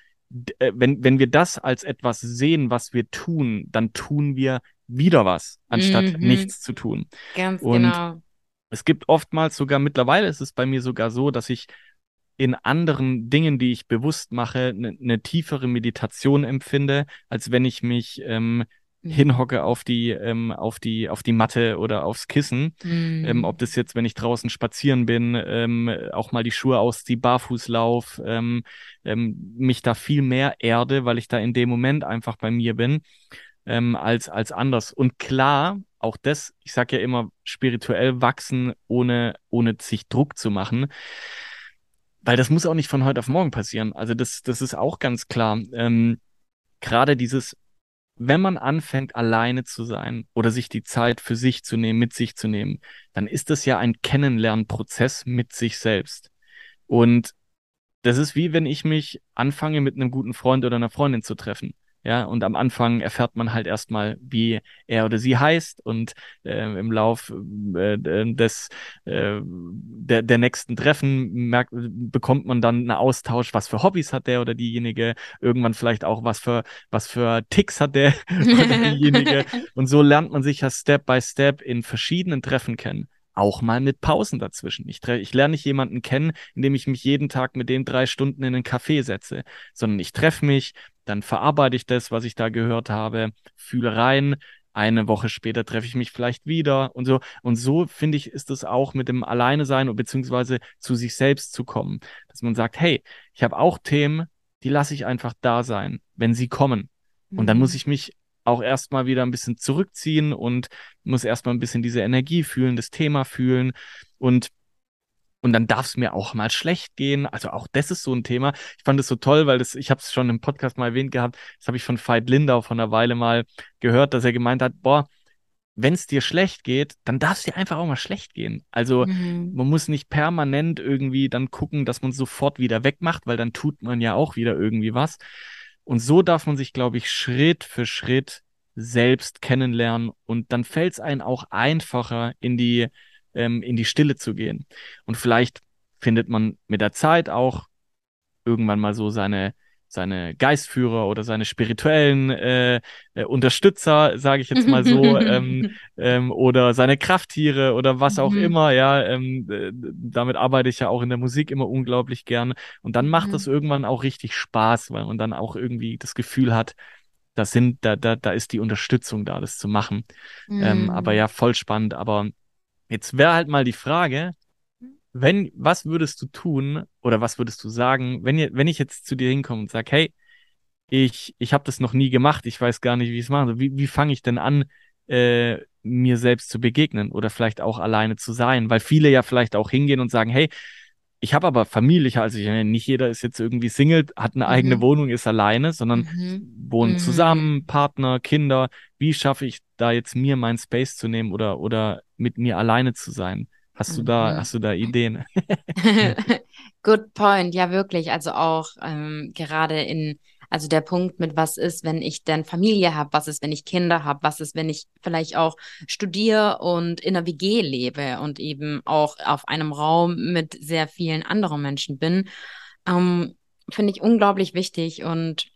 Speaker 2: äh, wenn, wenn wir das als etwas sehen, was wir tun, dann tun wir wieder was, anstatt
Speaker 1: Mhm.
Speaker 2: nichts zu tun.
Speaker 1: Ganz
Speaker 2: Und
Speaker 1: genau.
Speaker 2: Es gibt oftmals sogar, mittlerweile ist es bei mir sogar so, dass ich in anderen Dingen, die ich bewusst mache, eine ne tiefere Meditation empfinde, als wenn ich mich ähm,
Speaker 1: Mhm.
Speaker 2: hinhocke auf die, ähm, auf die, auf die Matte oder aufs Kissen.
Speaker 1: Mhm.
Speaker 2: Ähm, ob das jetzt, wenn ich draußen spazieren bin, ähm, auch mal die Schuhe ausziehe, barfuß lauf, ähm, ähm, mich da viel mehr erde, weil ich da in dem Moment einfach bei mir bin, ähm, als, als anders. Und klar, auch das, ich sage ja immer, spirituell wachsen, ohne, ohne sich Druck zu machen. Weil das muss auch nicht von heute auf morgen passieren. Also das, das ist auch ganz klar. Ähm, Gerade dieses, wenn man anfängt, alleine zu sein oder sich die Zeit für sich zu nehmen, mit sich zu nehmen, dann ist das ja ein Kennenlernprozess mit sich selbst. Und das ist wie wenn ich mich anfange, mit einem guten Freund oder einer Freundin zu treffen. Ja, und am Anfang erfährt man halt erstmal, wie er oder sie heißt und äh, im Lauf äh, des äh, der, der nächsten Treffen merkt, bekommt man dann einen Austausch, was für Hobbys hat der oder diejenige, irgendwann vielleicht auch was für was für Ticks hat der oder diejenige. Und so lernt man sich ja Step by Step in verschiedenen Treffen kennen auch mal mit Pausen dazwischen. Ich, ich lerne nicht jemanden kennen, indem ich mich jeden Tag mit dem drei Stunden in einen Café setze, sondern ich treffe mich, dann verarbeite ich das, was ich da gehört habe, fühle rein. Eine Woche später treffe ich mich vielleicht wieder und so. Und so finde ich, ist es auch mit dem Alleine sein beziehungsweise zu sich selbst zu kommen, dass man sagt, hey, ich habe auch Themen, die lasse ich einfach da sein, wenn sie kommen. Und dann muss ich mich auch erstmal wieder ein bisschen zurückziehen und muss erstmal ein bisschen diese Energie fühlen, das Thema fühlen und und dann darf es mir auch mal schlecht gehen. Also auch das ist so ein Thema. Ich fand es so toll, weil das, ich habe es schon im Podcast mal erwähnt gehabt, das habe ich von Veit Lindau von einer Weile mal gehört, dass er gemeint hat, boah, wenn es dir schlecht geht, dann darf es dir einfach auch mal schlecht gehen. Also
Speaker 1: Mhm.
Speaker 2: man muss nicht permanent irgendwie dann gucken, dass man sofort wieder wegmacht, weil dann tut man ja auch wieder irgendwie was. Und so darf man sich, glaube ich, Schritt für Schritt selbst kennenlernen und dann fällt es einem auch einfacher, in die, ähm, in die Stille zu gehen. Und vielleicht findet man mit der Zeit auch irgendwann mal so seine, seine Geistführer oder seine spirituellen äh, äh, Unterstützer, sage ich jetzt mal so, ähm, ähm, oder seine Krafttiere oder was auch mhm. immer, ja, ähm, äh, damit arbeite ich ja auch in der Musik immer unglaublich gern. Und dann macht es mhm. irgendwann auch richtig Spaß, weil man dann auch irgendwie das Gefühl hat, da sind, da, da, da ist die Unterstützung da, das zu machen. Mhm. Ähm, aber mhm. ja, voll spannend. Aber jetzt wäre halt mal die Frage, wenn, was würdest du tun oder was würdest du sagen, wenn, ihr, wenn ich jetzt zu dir hinkomme und sage, hey, ich, ich habe das noch nie gemacht, ich weiß gar nicht, wie ich es mache. Wie, wie fange ich denn an, äh, mir selbst zu begegnen oder vielleicht auch alleine zu sein? Weil viele ja vielleicht auch hingehen und sagen, hey, ich habe aber Familie, also ich, nicht jeder ist jetzt irgendwie Single, hat eine mhm. eigene Wohnung, ist alleine, sondern mhm. wohnen mhm. zusammen, Partner, Kinder. Wie schaffe ich da jetzt mir meinen Space zu nehmen oder, oder mit mir alleine zu sein? Hast du da, mhm. hast du da Ideen?
Speaker 1: Good point, ja wirklich. Also auch ähm, gerade in, also der Punkt mit was ist, wenn ich denn Familie habe, was ist, wenn ich Kinder habe, was ist, wenn ich vielleicht auch studiere und in einer WG lebe und eben auch auf einem Raum mit sehr vielen anderen Menschen bin, ähm, finde ich unglaublich wichtig und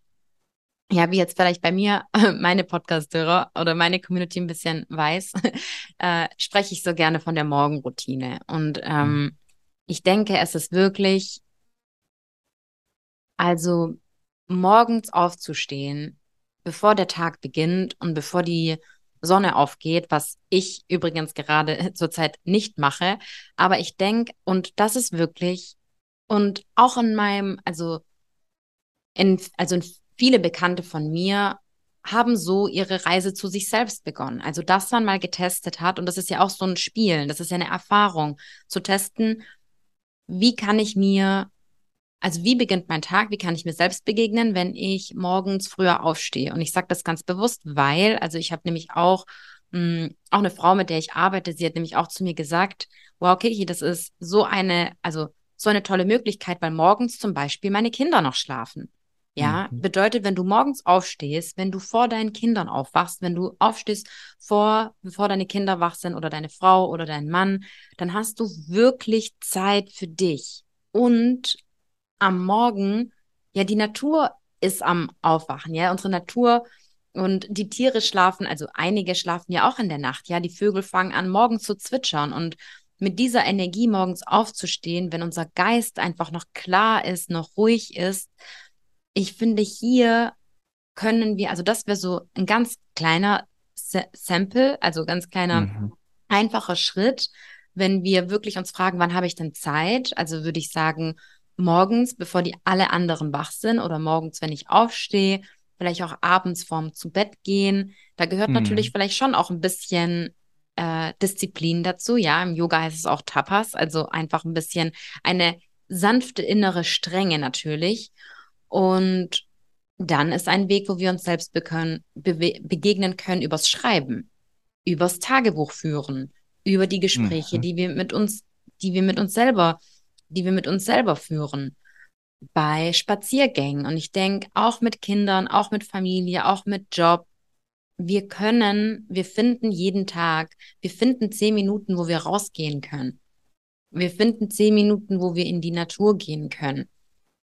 Speaker 1: ja, wie jetzt vielleicht bei mir meine Podcast-Hörer oder meine Community ein bisschen weiß, äh, spreche ich so gerne von der Morgenroutine. Und ähm, mhm. ich denke, es ist wirklich, also morgens aufzustehen, bevor der Tag beginnt und bevor die Sonne aufgeht, was ich übrigens gerade zurzeit nicht mache. Aber ich denke, und das ist wirklich, und auch in meinem, also in, also in viele Bekannte von mir haben so ihre Reise zu sich selbst begonnen. Also, dass man mal getestet hat, und das ist ja auch so ein Spielen, das ist ja eine Erfahrung, zu testen, wie kann ich mir, also wie beginnt mein Tag, wie kann ich mir selbst begegnen, wenn ich morgens früher aufstehe. Und ich sage das ganz bewusst, weil, also ich habe nämlich auch, mh, hm, auch eine Frau, mit der ich arbeite, sie hat nämlich auch zu mir gesagt, wow, Kiki, das ist so eine, also so eine tolle Möglichkeit, weil morgens zum Beispiel meine Kinder noch schlafen. Ja, mhm. bedeutet, wenn du morgens aufstehst, wenn du vor deinen Kindern aufwachst, wenn du aufstehst vor, bevor deine Kinder wach sind oder deine Frau oder dein Mann, dann hast du wirklich Zeit für dich. Und am Morgen, ja, die Natur ist am Aufwachen, ja, unsere Natur und die Tiere schlafen, also einige schlafen ja auch in der Nacht, ja, die Vögel fangen an, morgens zu zwitschern und mit dieser Energie morgens aufzustehen, wenn unser Geist einfach noch klar ist, noch ruhig ist, ich finde, hier können wir, also das wäre so ein ganz kleiner Sample, also ganz kleiner, mhm. einfacher Schritt, wenn wir wirklich uns fragen, wann habe ich denn Zeit? Also würde ich sagen, morgens, bevor die alle anderen wach sind oder morgens, wenn ich aufstehe, vielleicht auch abends vorm zu Bett gehen. Da gehört mhm. natürlich vielleicht schon auch ein bisschen äh, Disziplin dazu. Ja, im Yoga heißt es auch Tapas, also einfach ein bisschen eine sanfte innere Strenge natürlich. Und dann ist ein Weg, wo wir uns selbst be begegnen können übers Schreiben, übers Tagebuch führen, über die Gespräche, mhm. die wir mit uns, die wir mit uns selber, die wir mit uns selber führen, bei Spaziergängen. Und ich denke, auch mit Kindern, auch mit Familie, auch mit Job, wir können, wir finden jeden Tag, wir finden zehn Minuten, wo wir rausgehen können. Wir finden zehn Minuten, wo wir in die Natur gehen können.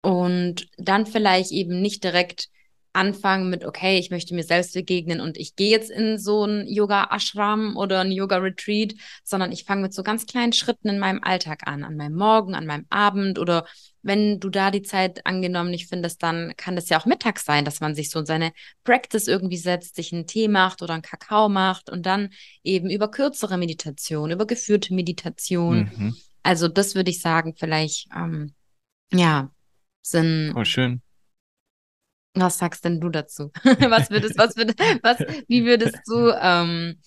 Speaker 1: Und dann vielleicht eben nicht direkt anfangen mit, okay, ich möchte mir selbst begegnen und ich gehe jetzt in so ein Yoga-Ashram oder ein Yoga-Retreat, sondern ich fange mit so ganz kleinen Schritten in meinem Alltag an, an meinem Morgen, an meinem Abend oder wenn du da die Zeit angenommen nicht findest, dann kann das ja auch mittags sein, dass man sich so in seine Practice irgendwie setzt, sich einen Tee macht oder einen Kakao macht und dann eben über kürzere Meditation, über geführte Meditation. Mhm. Also das würde ich sagen, vielleicht, ähm, ja, sind.
Speaker 2: Oh, schön.
Speaker 1: Was sagst denn du dazu? was würdest, was würdest, was, wie würdest du, ähm,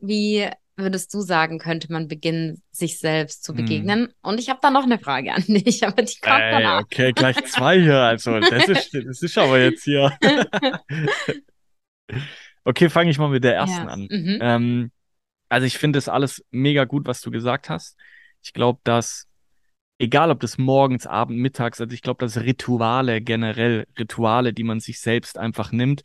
Speaker 1: wie würdest du sagen, könnte man beginnen, sich selbst zu hm. begegnen? Hm. Und ich habe da noch eine Frage an dich, aber die kommt Ey, danach.
Speaker 2: Okay, gleich zwei hier. Also, das ist, das ist aber jetzt hier. okay, fange ich mal mit der ersten ja. an. Mhm. Ähm, also, ich finde das alles mega gut, was du gesagt hast. Ich glaube, dass egal ob das morgens, abend, mittags, also ich glaube, dass Rituale generell, Rituale, die man sich selbst einfach nimmt,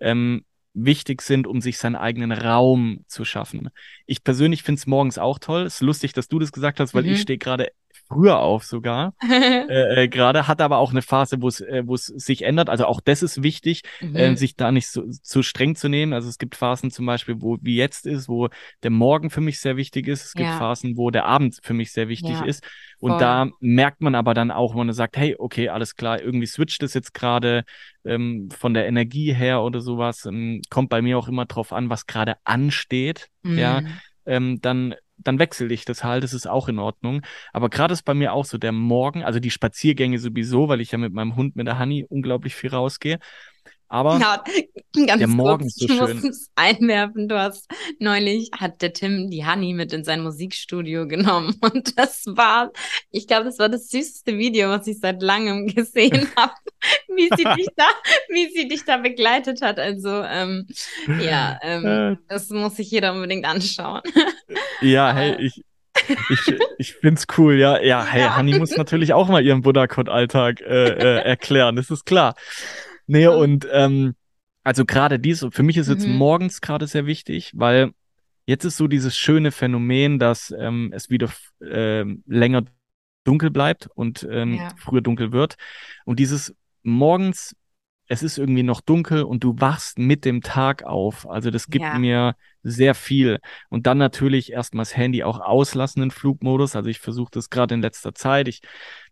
Speaker 2: ähm, wichtig sind, um sich seinen eigenen Raum zu schaffen. Ich persönlich finde es morgens auch toll. Es ist lustig, dass du das gesagt hast, weil mhm. ich stehe gerade früher auf sogar. äh, äh, Gerade hat aber auch eine Phase, wo es äh, wo es sich ändert. Also auch das ist wichtig, mhm. äh, sich da nicht so, zu streng zu nehmen. Also es gibt Phasen zum Beispiel, wo wie jetzt ist, wo der Morgen für mich sehr wichtig ist. Es gibt ja. Phasen, wo der Abend für mich sehr wichtig ja. ist. Und Voll. da merkt man aber dann auch, wenn man sagt, hey, okay, alles klar, irgendwie switcht es jetzt gerade ähm, von der Energie her oder sowas. Ähm, kommt bei mir auch immer drauf an, was gerade ansteht. Mhm. Ja, ähm, dann dann wechsle ich das halt, das ist auch in Ordnung. Aber gerade ist bei mir auch so der Morgen, also die Spaziergänge sowieso, weil ich ja mit meinem Hund, mit der Honey, unglaublich viel rausgehe. Aber ja,
Speaker 1: der Morgen kurz, ist so ich schön. Ich muss es einwerfen. Du hast neulich hat der Tim die Honey mit in sein Musikstudio genommen und das war, ich glaube, das war das süßeste Video, was ich seit langem gesehen habe, wie sie dich da, wie sie dich da begleitet hat. Also ähm, ja, ähm, äh. das muss sich jeder unbedingt anschauen.
Speaker 2: Ja, hey, ich, ich, ich find's cool, ja. Ja, hey, ja. Honey muss natürlich auch mal ihren Buddha-Code-Alltag äh, äh, erklären, das ist klar. Nee, und ähm, also gerade dies, für mich ist jetzt mhm. morgens gerade sehr wichtig, weil jetzt ist so dieses schöne Phänomen, dass ähm, es wieder äh, länger dunkel bleibt und ähm, ja. früher dunkel wird. Und dieses morgens, es ist irgendwie noch dunkel und du wachst mit dem Tag auf. Also das gibt ja. mir sehr viel. Und dann natürlich erstmal das Handy auch auslassen in Flugmodus. Also ich versuche das gerade in letzter Zeit. Ich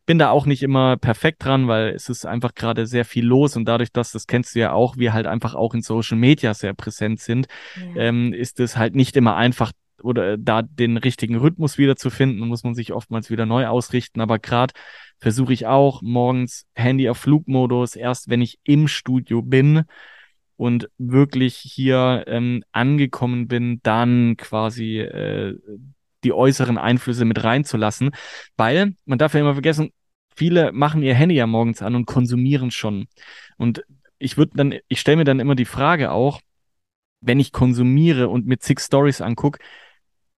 Speaker 2: bin da auch nicht immer perfekt dran, weil es ist einfach gerade sehr viel los und dadurch, dass, das kennst du ja auch, wir halt einfach auch in Social Media sehr präsent sind, ja. ähm, ist es halt nicht immer einfach oder da den richtigen Rhythmus wieder zu finden, muss man sich oftmals wieder neu ausrichten. Aber gerade versuche ich auch morgens Handy auf Flugmodus, erst wenn ich im Studio bin und wirklich hier ähm, angekommen bin, dann quasi äh, die äußeren Einflüsse mit reinzulassen, weil man darf ja immer vergessen, viele machen ihr Handy ja morgens an und konsumieren schon. Und ich würde dann, ich stelle mir dann immer die Frage auch, wenn ich konsumiere und mir zig Stories angucke,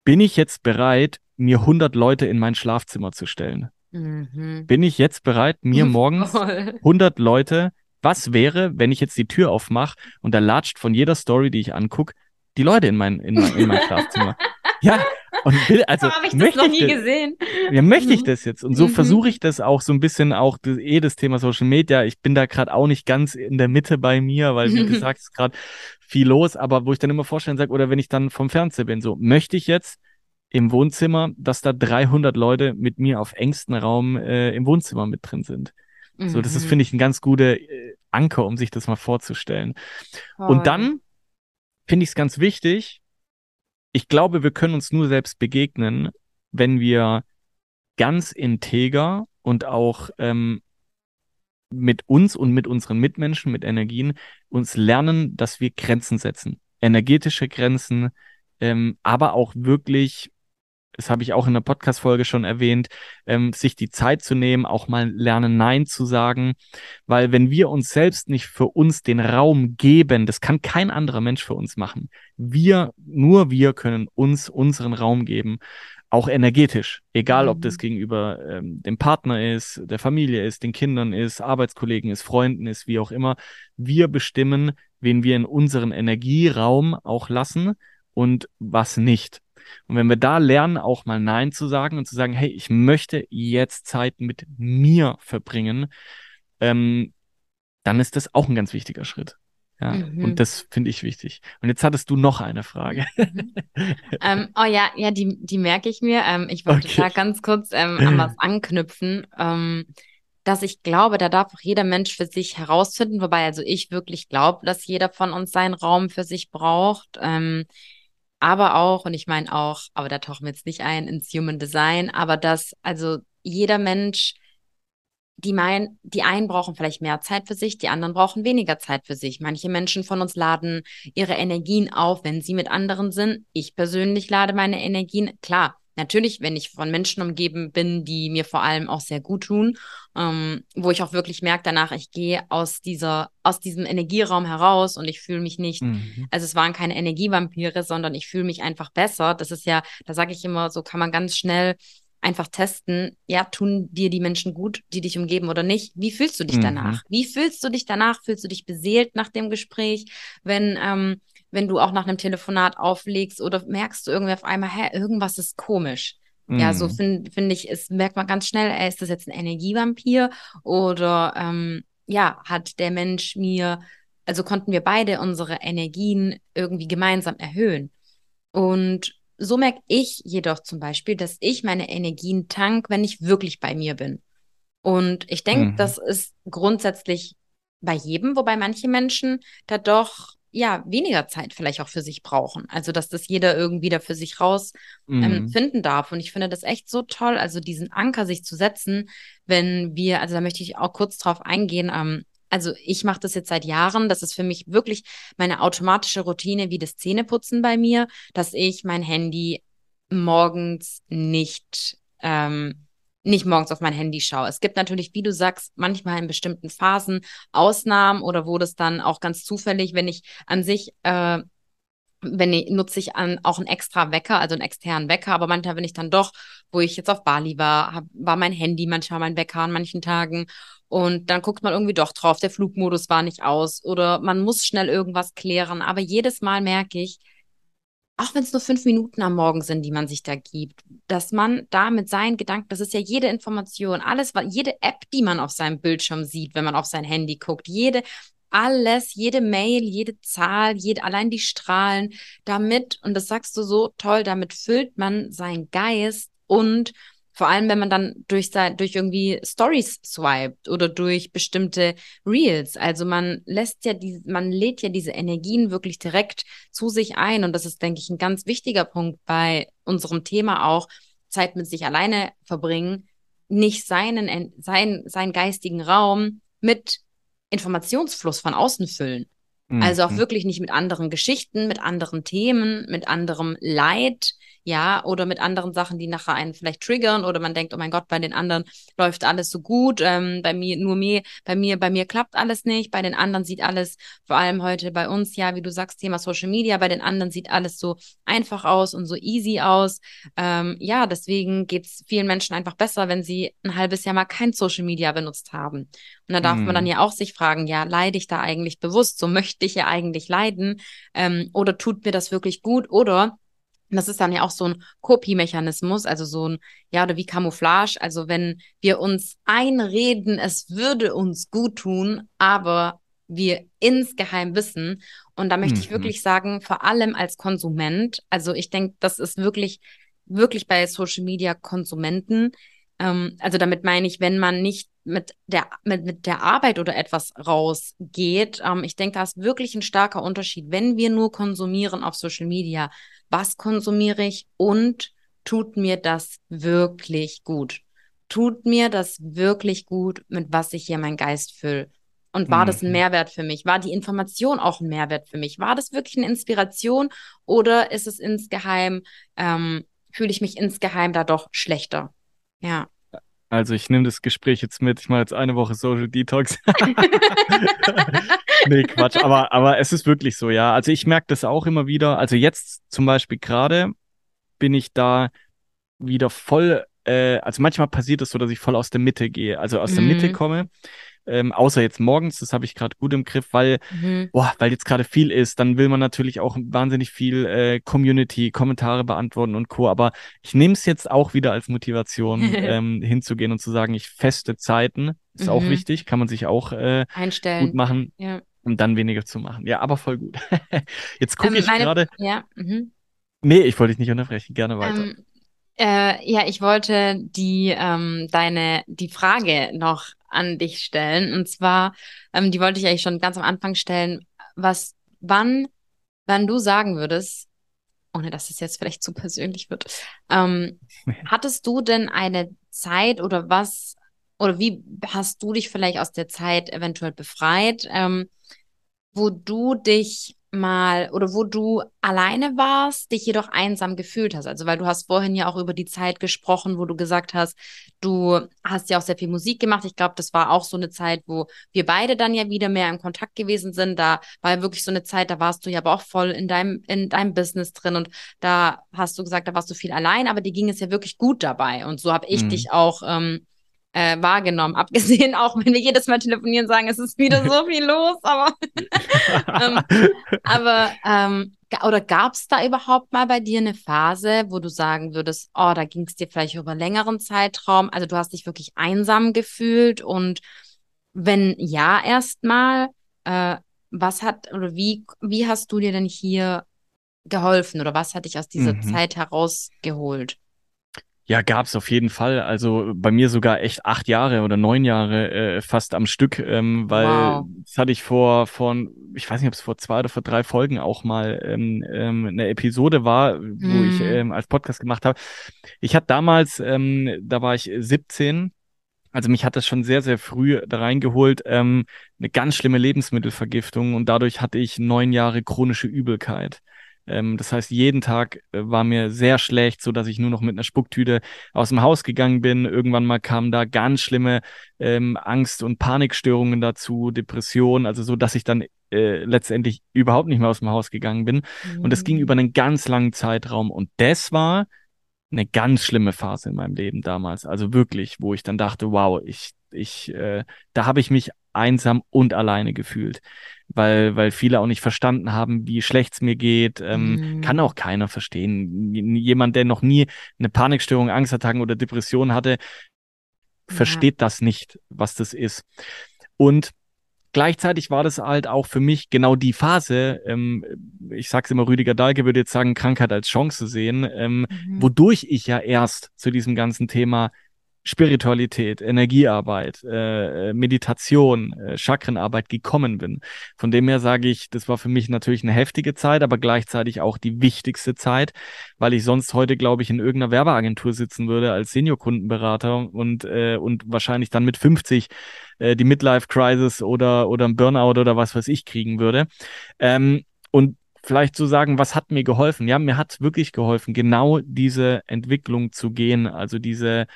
Speaker 2: bin ich jetzt bereit, mir 100 Leute in mein Schlafzimmer zu stellen? Mhm. Bin ich jetzt bereit, mir morgens 100 Leute, was wäre, wenn ich jetzt die Tür aufmache und da latscht von jeder Story, die ich angucke, die Leute in mein, in mein, in mein Schlafzimmer? Ja, und will, also.
Speaker 1: habe ich das noch nie das, gesehen.
Speaker 2: Ja, möchte ich mhm. das jetzt. Und so mhm. versuche ich das auch so ein bisschen auch, das, eh das Thema Social Media. Ich bin da gerade auch nicht ganz in der Mitte bei mir, weil, wie gesagt, ist gerade viel los, aber wo ich dann immer vorstellen sage, oder wenn ich dann vom Fernseher bin, so, möchte ich jetzt im Wohnzimmer, dass da 300 Leute mit mir auf engstem Raum äh, im Wohnzimmer mit drin sind. Mhm. So, das ist, mhm. finde ich, ein ganz guter äh, Anker, um sich das mal vorzustellen. Oh. Und dann finde ich es ganz wichtig, ich glaube, wir können uns nur selbst begegnen, wenn wir ganz integer und auch ähm, mit uns und mit unseren Mitmenschen, mit Energien, uns lernen, dass wir Grenzen setzen. Energetische Grenzen, ähm, aber auch wirklich das habe ich auch in der Podcast-Folge schon erwähnt, ähm, sich die Zeit zu nehmen, auch mal lernen, Nein zu sagen. Weil wenn wir uns selbst nicht für uns den Raum geben, das kann kein anderer Mensch für uns machen. Wir, nur wir können uns unseren Raum geben. Auch energetisch, egal ob das mhm. gegenüber ähm, dem Partner ist, der Familie ist, den Kindern ist, Arbeitskollegen ist, Freunden ist, wie auch immer. Wir bestimmen, wen wir in unseren Energieraum auch lassen und was nicht. Und wenn wir da lernen, auch mal Nein zu sagen und zu sagen, hey, ich möchte jetzt Zeit mit mir verbringen, ähm, dann ist das auch ein ganz wichtiger Schritt. Ja, mhm. und das finde ich wichtig. Und jetzt hattest du noch eine Frage.
Speaker 1: Mhm. ähm, oh ja, ja, die, die merke ich mir. Ähm, ich wollte okay. da ganz kurz ähm, an was anknüpfen, ähm, dass ich glaube, da darf auch jeder Mensch für sich herausfinden, wobei also ich wirklich glaube, dass jeder von uns seinen Raum für sich braucht. Aber auch, und ich meine auch, aber da tauchen wir jetzt nicht ein ins Human Design, aber dass also jeder Mensch, die meinen, die einen brauchen vielleicht mehr Zeit für sich, die anderen brauchen weniger Zeit für sich. Manche Menschen von uns laden ihre Energien auf, wenn sie mit anderen sind. Ich persönlich lade meine Energien, klar, Natürlich, wenn ich von Menschen umgeben bin, die mir vor allem auch sehr gut tun, ähm, wo ich auch wirklich merke danach, ich gehe aus dieser, aus diesem Energieraum heraus und ich fühle mich nicht, mhm. also es waren keine Energievampire, sondern ich fühle mich einfach besser. Das ist ja, da sage ich immer, so kann man ganz schnell einfach testen, ja, tun dir die Menschen gut, die dich umgeben oder nicht? Wie fühlst du dich mhm. danach? Wie fühlst du dich danach? Fühlst du dich beseelt nach dem Gespräch? Wenn ähm, wenn du auch nach einem Telefonat auflegst oder merkst du irgendwie auf einmal, hä, irgendwas ist komisch. Mm. Ja, so mhm. finde find ich, es merkt man ganz schnell, ey, ist das jetzt ein Energievampir oder ähm, ja, hat der Mensch mir, also konnten wir beide unsere Energien irgendwie gemeinsam erhöhen. Und so merke ich jedoch zum Beispiel, dass ich meine Energien tank, wenn ich wirklich bei mir bin. Und ich denke, mhm. das ist grundsätzlich bei jedem, wobei manche Menschen da doch ja weniger Zeit vielleicht auch für sich brauchen. Also dass das jeder irgendwie da für sich raus ähm, mhm. finden darf. Und ich finde das echt so toll, also diesen Anker sich zu setzen, wenn wir, also da möchte ich auch kurz drauf eingehen. Ähm, also ich mache das jetzt seit Jahren. Das ist für mich wirklich meine automatische Routine wie das Zähneputzen bei mir, dass ich mein Handy morgens nicht ähm, nicht morgens auf mein Handy schaue. Es gibt natürlich, wie du sagst, manchmal in bestimmten Phasen Ausnahmen oder wo das dann auch ganz zufällig, wenn ich an sich äh, wenn ich, nutze ich an, auch einen extra Wecker, also einen externen Wecker, aber manchmal, wenn ich dann doch, wo ich jetzt auf Bali war, hab, war mein Handy manchmal mein Wecker an manchen Tagen. Und dann guckt man irgendwie doch drauf, der Flugmodus war nicht aus oder man muss schnell irgendwas klären, aber jedes Mal merke ich, auch wenn es nur fünf Minuten am Morgen sind, die man sich da gibt, dass man da mit seinen Gedanken, das ist ja jede Information, alles, jede App, die man auf seinem Bildschirm sieht, wenn man auf sein Handy guckt, jede, alles, jede Mail, jede Zahl, jede, allein die Strahlen, damit, und das sagst du so toll, damit füllt man seinen Geist und vor allem, wenn man dann durch, durch irgendwie Stories swiped oder durch bestimmte Reels. Also man lässt ja die, man lädt ja diese Energien wirklich direkt zu sich ein. Und das ist, denke ich, ein ganz wichtiger Punkt bei unserem Thema auch, Zeit mit sich alleine verbringen, nicht seinen, seinen, seinen geistigen Raum mit Informationsfluss von außen füllen. Also auch mhm. wirklich nicht mit anderen Geschichten, mit anderen Themen, mit anderem Leid, ja, oder mit anderen Sachen, die nachher einen vielleicht triggern oder man denkt, oh mein Gott, bei den anderen läuft alles so gut, ähm, bei mir nur mir, bei mir, bei mir klappt alles nicht, bei den anderen sieht alles, vor allem heute bei uns, ja, wie du sagst, Thema Social Media, bei den anderen sieht alles so einfach aus und so easy aus. Ähm, ja, deswegen geht's vielen Menschen einfach besser, wenn sie ein halbes Jahr mal kein Social Media benutzt haben. Und da darf hm. man dann mhm. ja auch sich fragen, ja, leide ich da eigentlich bewusst? So möchte ich ja eigentlich leiden? Ähm, oder tut mir das wirklich gut? Oder das ist dann ja auch so ein Kopiemechanismus, also so ein, ja, oder wie Camouflage. Also wenn wir uns einreden, es würde uns gut tun, aber wir insgeheim wissen. Und da möchte mhm. ich wirklich sagen, vor allem als Konsument, also ich denke, das ist wirklich, wirklich bei Social Media Konsumenten. Ähm, also damit meine ich, wenn man nicht mit der, mit, mit der Arbeit oder etwas rausgeht. Ähm, ich denke, da ist wirklich ein starker Unterschied, wenn wir nur konsumieren auf Social Media. Was konsumiere ich und tut mir das wirklich gut? Tut mir das wirklich gut, mit was ich hier meinen Geist fülle? Und war mhm. das ein mhm. Mehrwert für mich? War die Information auch ein Mehrwert für mich? War das wirklich eine Inspiration oder ist es insgeheim, ähm, fühle ich mich insgeheim da doch schlechter? Ja.
Speaker 2: Also ich nehme das Gespräch jetzt mit. Ich mache jetzt eine Woche Social Detox. nee, Quatsch. Aber, aber es ist wirklich so, ja. Also ich merke das auch immer wieder. Also jetzt zum Beispiel gerade bin ich da wieder voll, äh, also manchmal passiert es so, dass ich voll aus der Mitte gehe. Also aus mhm. der Mitte mhm. komme ähm, außer jetzt morgens, das habe ich gerade gut im Griff, weil, mhm. boah, weil jetzt gerade viel ist, dann will man natürlich auch wahnsinnig viel äh, Community, Kommentare beantworten und Co. Aber ich nehme es jetzt auch wieder als Motivation, ähm, hinzugehen und zu sagen, ich feste Zeiten, ist mhm. auch wichtig, kann man sich auch äh,
Speaker 1: einstellen.
Speaker 2: Gut machen. Ja. Um dann weniger zu machen. Ja, aber voll gut. jetzt gucke ähm, ich gerade.
Speaker 1: Ja. Mhm.
Speaker 2: Nee, ich wollte dich nicht unterbrechen. Gerne weiter.
Speaker 1: Ähm, äh, ja, ich wollte die ähm, deine die Frage noch an dich stellen und zwar, ähm, die wollte ich eigentlich schon ganz am Anfang stellen. Was, wann, wann du sagen würdest, ohne dass es jetzt vielleicht zu persönlich wird, ähm, hattest du denn eine Zeit oder was oder wie hast du dich vielleicht aus der Zeit eventuell befreit, ähm, wo du dich mal oder wo du alleine warst, dich jedoch einsam gefühlt hast. Also weil du hast vorhin ja auch über die Zeit gesprochen, wo du gesagt hast, du hast ja auch sehr viel Musik gemacht. Ich glaube, das war auch so eine Zeit, wo wir beide dann ja wieder mehr in Kontakt gewesen sind. Da war ja wirklich so eine Zeit, da warst du ja aber auch voll in deinem in deinem Business drin und da hast du gesagt, da warst du viel allein, aber dir ging es ja wirklich gut dabei und so habe ich mhm. dich auch ähm, äh, wahrgenommen. Abgesehen auch, wenn wir jedes Mal telefonieren, sagen, es ist wieder so viel los, aber, ähm, aber ähm, oder gab es da überhaupt mal bei dir eine Phase, wo du sagen würdest, oh, da ging es dir vielleicht über längeren Zeitraum, also du hast dich wirklich einsam gefühlt und wenn ja, erstmal, äh, was hat oder wie, wie hast du dir denn hier geholfen oder was hat dich aus dieser mhm. Zeit herausgeholt?
Speaker 2: Ja, gab's auf jeden Fall. Also bei mir sogar echt acht Jahre oder neun Jahre äh, fast am Stück, ähm, weil wow. das hatte ich vor, vor, ich weiß nicht, ob es vor zwei oder vor drei Folgen auch mal ähm, ähm, eine Episode war, wo mm. ich ähm, als Podcast gemacht habe. Ich hatte damals, ähm, da war ich 17, also mich hat das schon sehr, sehr früh da reingeholt, ähm, eine ganz schlimme Lebensmittelvergiftung und dadurch hatte ich neun Jahre chronische Übelkeit. Ähm, das heißt, jeden Tag äh, war mir sehr schlecht, so dass ich nur noch mit einer Spucktüte aus dem Haus gegangen bin. Irgendwann mal kamen da ganz schlimme ähm, Angst- und Panikstörungen dazu, Depressionen, also so, dass ich dann äh, letztendlich überhaupt nicht mehr aus dem Haus gegangen bin. Mhm. Und das ging über einen ganz langen Zeitraum. Und das war eine ganz schlimme Phase in meinem Leben damals. Also wirklich, wo ich dann dachte, wow, ich, ich, äh, da habe ich mich einsam und alleine gefühlt weil, weil viele auch nicht verstanden haben, wie schlecht es mir geht. Ähm, mhm. Kann auch keiner verstehen. Jemand, der noch nie eine Panikstörung, Angstattacken oder Depression hatte, ja. versteht das nicht, was das ist. Und gleichzeitig war das halt auch für mich genau die Phase, ähm, ich sag's immer, Rüdiger Dahlke würde jetzt sagen, Krankheit als Chance sehen, ähm, mhm. wodurch ich ja erst zu diesem ganzen Thema Spiritualität, Energiearbeit, äh, Meditation, äh, Chakrenarbeit gekommen bin. Von dem her sage ich, das war für mich natürlich eine heftige Zeit, aber gleichzeitig auch die wichtigste Zeit, weil ich sonst heute, glaube ich, in irgendeiner Werbeagentur sitzen würde als Senior-Kundenberater und, äh, und wahrscheinlich dann mit 50 äh, die Midlife-Crisis oder, oder ein Burnout oder was weiß ich kriegen würde. Ähm, und vielleicht zu sagen, was hat mir geholfen? Ja, mir hat wirklich geholfen, genau diese Entwicklung zu gehen, also diese